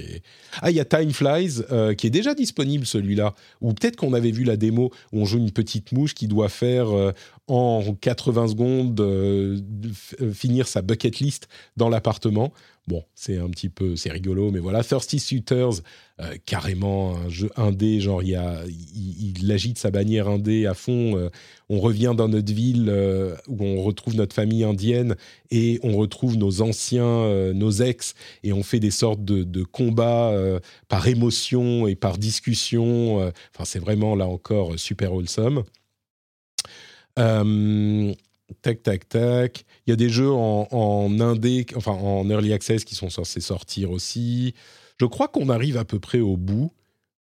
Ah, il y a Time Flies euh, qui est déjà disponible celui-là. Ou peut-être qu'on avait vu la démo où on joue une petite mouche qui doit faire euh, en 80 secondes euh, finir sa bucket list dans l'appartement. Bon, c'est un petit peu, c'est rigolo, mais voilà. Thirsty Suitors, carrément un jeu indé, genre il, il, agite sa bannière indé à fond. Euh, on revient dans notre ville euh, où on retrouve notre famille indienne et on retrouve nos anciens, nos ex, et on fait des sortes de, combats par émotion et par discussion. Enfin, c'est vraiment là encore super wholesome. Tac, tac, tac. Il y a des jeux en, en indé, enfin en early access qui sont censés sortir aussi. Je crois qu'on arrive à peu près au bout.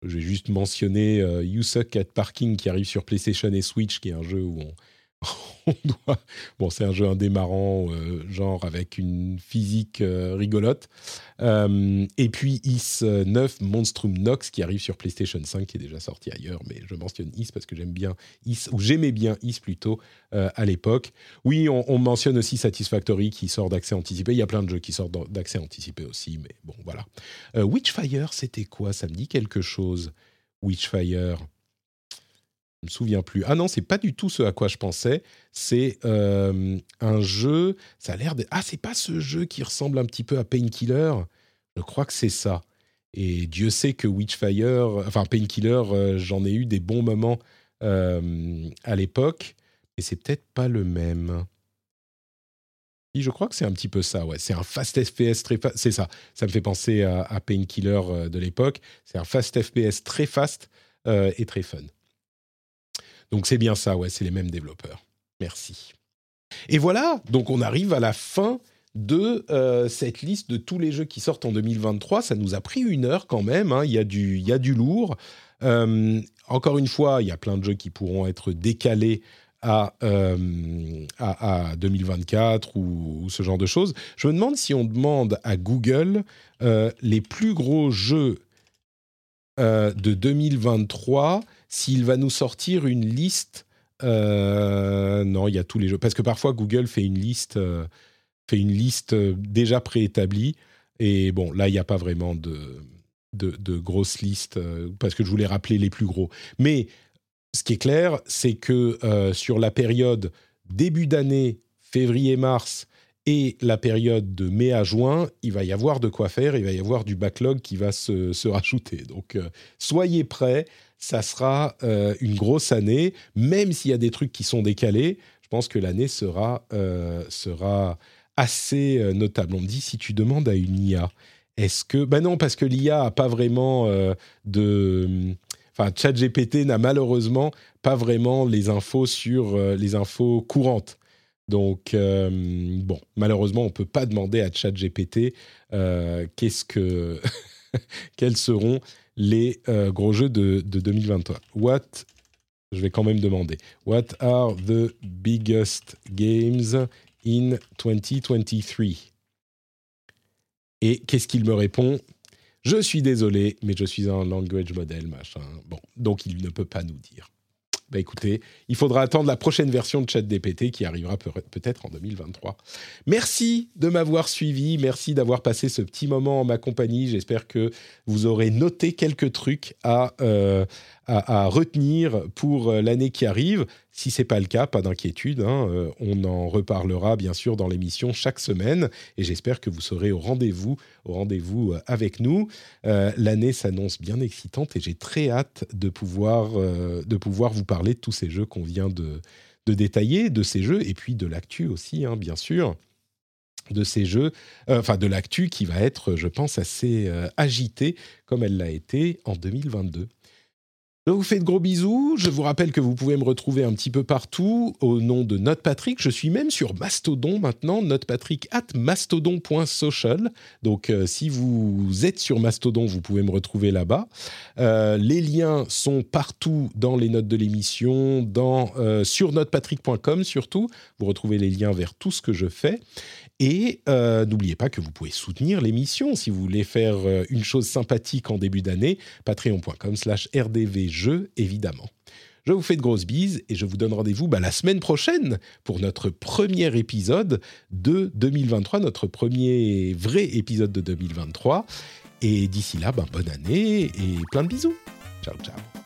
J'ai juste mentionné euh, You Suck at Parking qui arrive sur PlayStation et Switch, qui est un jeu où on, Bon, c'est un jeu indémarrant, euh, genre avec une physique euh, rigolote. Euh, et puis Is 9 Monstrum Nox qui arrive sur PlayStation 5, qui est déjà sorti ailleurs, mais je mentionne Is parce que j'aime bien Is, ou j'aimais bien Is plutôt à l'époque. Oui, on, on, mentionne aussi Satisfactory qui sort d'accès anticipé. Il y a plein de jeux qui sortent d'accès anticipé aussi, mais bon, voilà. Witchfire, c'était quoi? Ça me dit quelque chose. Witchfire? Me souviens plus. Ah non, c'est pas du tout ce à quoi je pensais. C'est euh, un jeu. Ça a l'air de. Ah, c'est pas ce jeu qui ressemble un petit peu à Painkiller? Je crois que c'est ça. Et Dieu sait que Witchfire, enfin Painkiller, euh, j'en ai eu des bons moments euh, à l'époque, mais c'est peut-être pas le même. Je crois que c'est un petit peu ça, ouais. C'est un fast FPS très fast. C'est ça. Ça me fait penser à Painkiller de l'époque. C'est un fast FPS très fast et très fun. Donc c'est bien ça, ouais, c'est les mêmes développeurs. Merci. Et voilà, donc on arrive à la fin de euh, cette liste de tous les jeux qui sortent en 2023. Ça nous a pris une heure quand même, hein. il, y a du, y a du lourd. Euh, encore une fois, il y a plein de jeux qui pourront être décalés à, euh, à, 2024 ou, ou, ce genre de choses. Je me demande si on demande à Google les plus gros jeux de 2023 s'il va nous sortir une liste. Euh, non, il y a tous les jeux. Parce que parfois, Google fait une liste, euh, fait une liste euh, déjà préétablie. Et bon, là, il n'y a pas vraiment de, de, grosses listes, parce que je voulais rappeler les plus gros. Mais ce qui est clair, c'est que sur la période début d'année, février-mars, et la période de mai à juin, il va y avoir de quoi faire, il va y avoir du backlog qui va se, se rajouter. Donc, soyez prêts ça sera euh, une grosse année, même s'il y a des trucs qui sont décalés. Je pense que l'année sera, euh, sera assez euh, notable. On me dit si tu demandes à une IA, est-ce que. Ben non, parce que l'IA n'a pas vraiment de. Enfin, ChatGPT n'a malheureusement pas vraiment les infos sur les infos courantes. Donc, bon, malheureusement, on ne peut pas demander à ChatGPT que. quels seront les euh, gros jeux de, 2023. What je vais quand même demander. What are the biggest games in 2023 Et qu'est-ce qu'il me répond? Je suis désolé, mais je suis un language model, machin. Bon, donc il ne peut pas nous dire. Bah écoutez, il faudra attendre la prochaine version de ChatDPT qui arrivera peut-être en 2023. Merci de m'avoir suivi, merci d'avoir passé ce petit moment en ma compagnie. J'espère que vous aurez noté quelques trucs à, euh, à, retenir pour euh, l'année qui arrive. Si c'est pas le cas, pas d'inquiétude. Hein, euh, on en reparlera bien sûr dans l'émission chaque semaine, et j'espère que vous serez au rendez-vous, au rendez-vous euh, avec nous. L'année s'annonce bien excitante, et j'ai très hâte de pouvoir de pouvoir vous parler de tous ces jeux qu'on vient de, de détailler, de ces jeux, et puis de l'actu aussi, hein, bien sûr de ces jeux, enfin de l'actu qui va être, je pense, assez agitée comme elle l'a été en 2022. Je vous fais de gros bisous. Je vous rappelle que vous pouvez me retrouver un petit peu partout au nom de Note Patrick. Je suis même sur Mastodon maintenant, notepatrick at mastodon.social. Donc euh, si vous êtes sur Mastodon, vous pouvez me retrouver là-bas. Euh, les liens sont partout dans les notes de l'émission, euh, sur notepatrick.com surtout. Vous retrouvez les liens vers tout ce que je fais. Et euh, n'oubliez pas que vous pouvez soutenir l'émission si vous voulez faire euh, une chose sympathique en début d'année, patreon.com slash rdvjeux évidemment. Je vous fais de grosses bises et je vous donne rendez-vous bah, la semaine prochaine pour notre premier épisode de 2023, notre premier vrai épisode de 2023. Et d'ici là, bah, bonne année et plein de bisous. Ciao, ciao.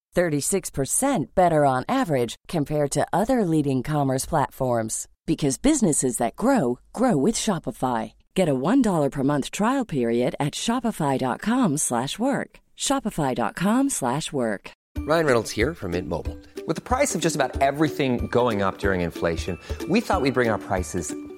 36% better on average compared to other leading commerce platforms because businesses that grow grow with Shopify. Get a $1 per month trial period at shopify.com/work. shopify.com/work. Ryan Reynolds here from Mint Mobile. With the price of just about everything going up during inflation, we thought we'd bring our prices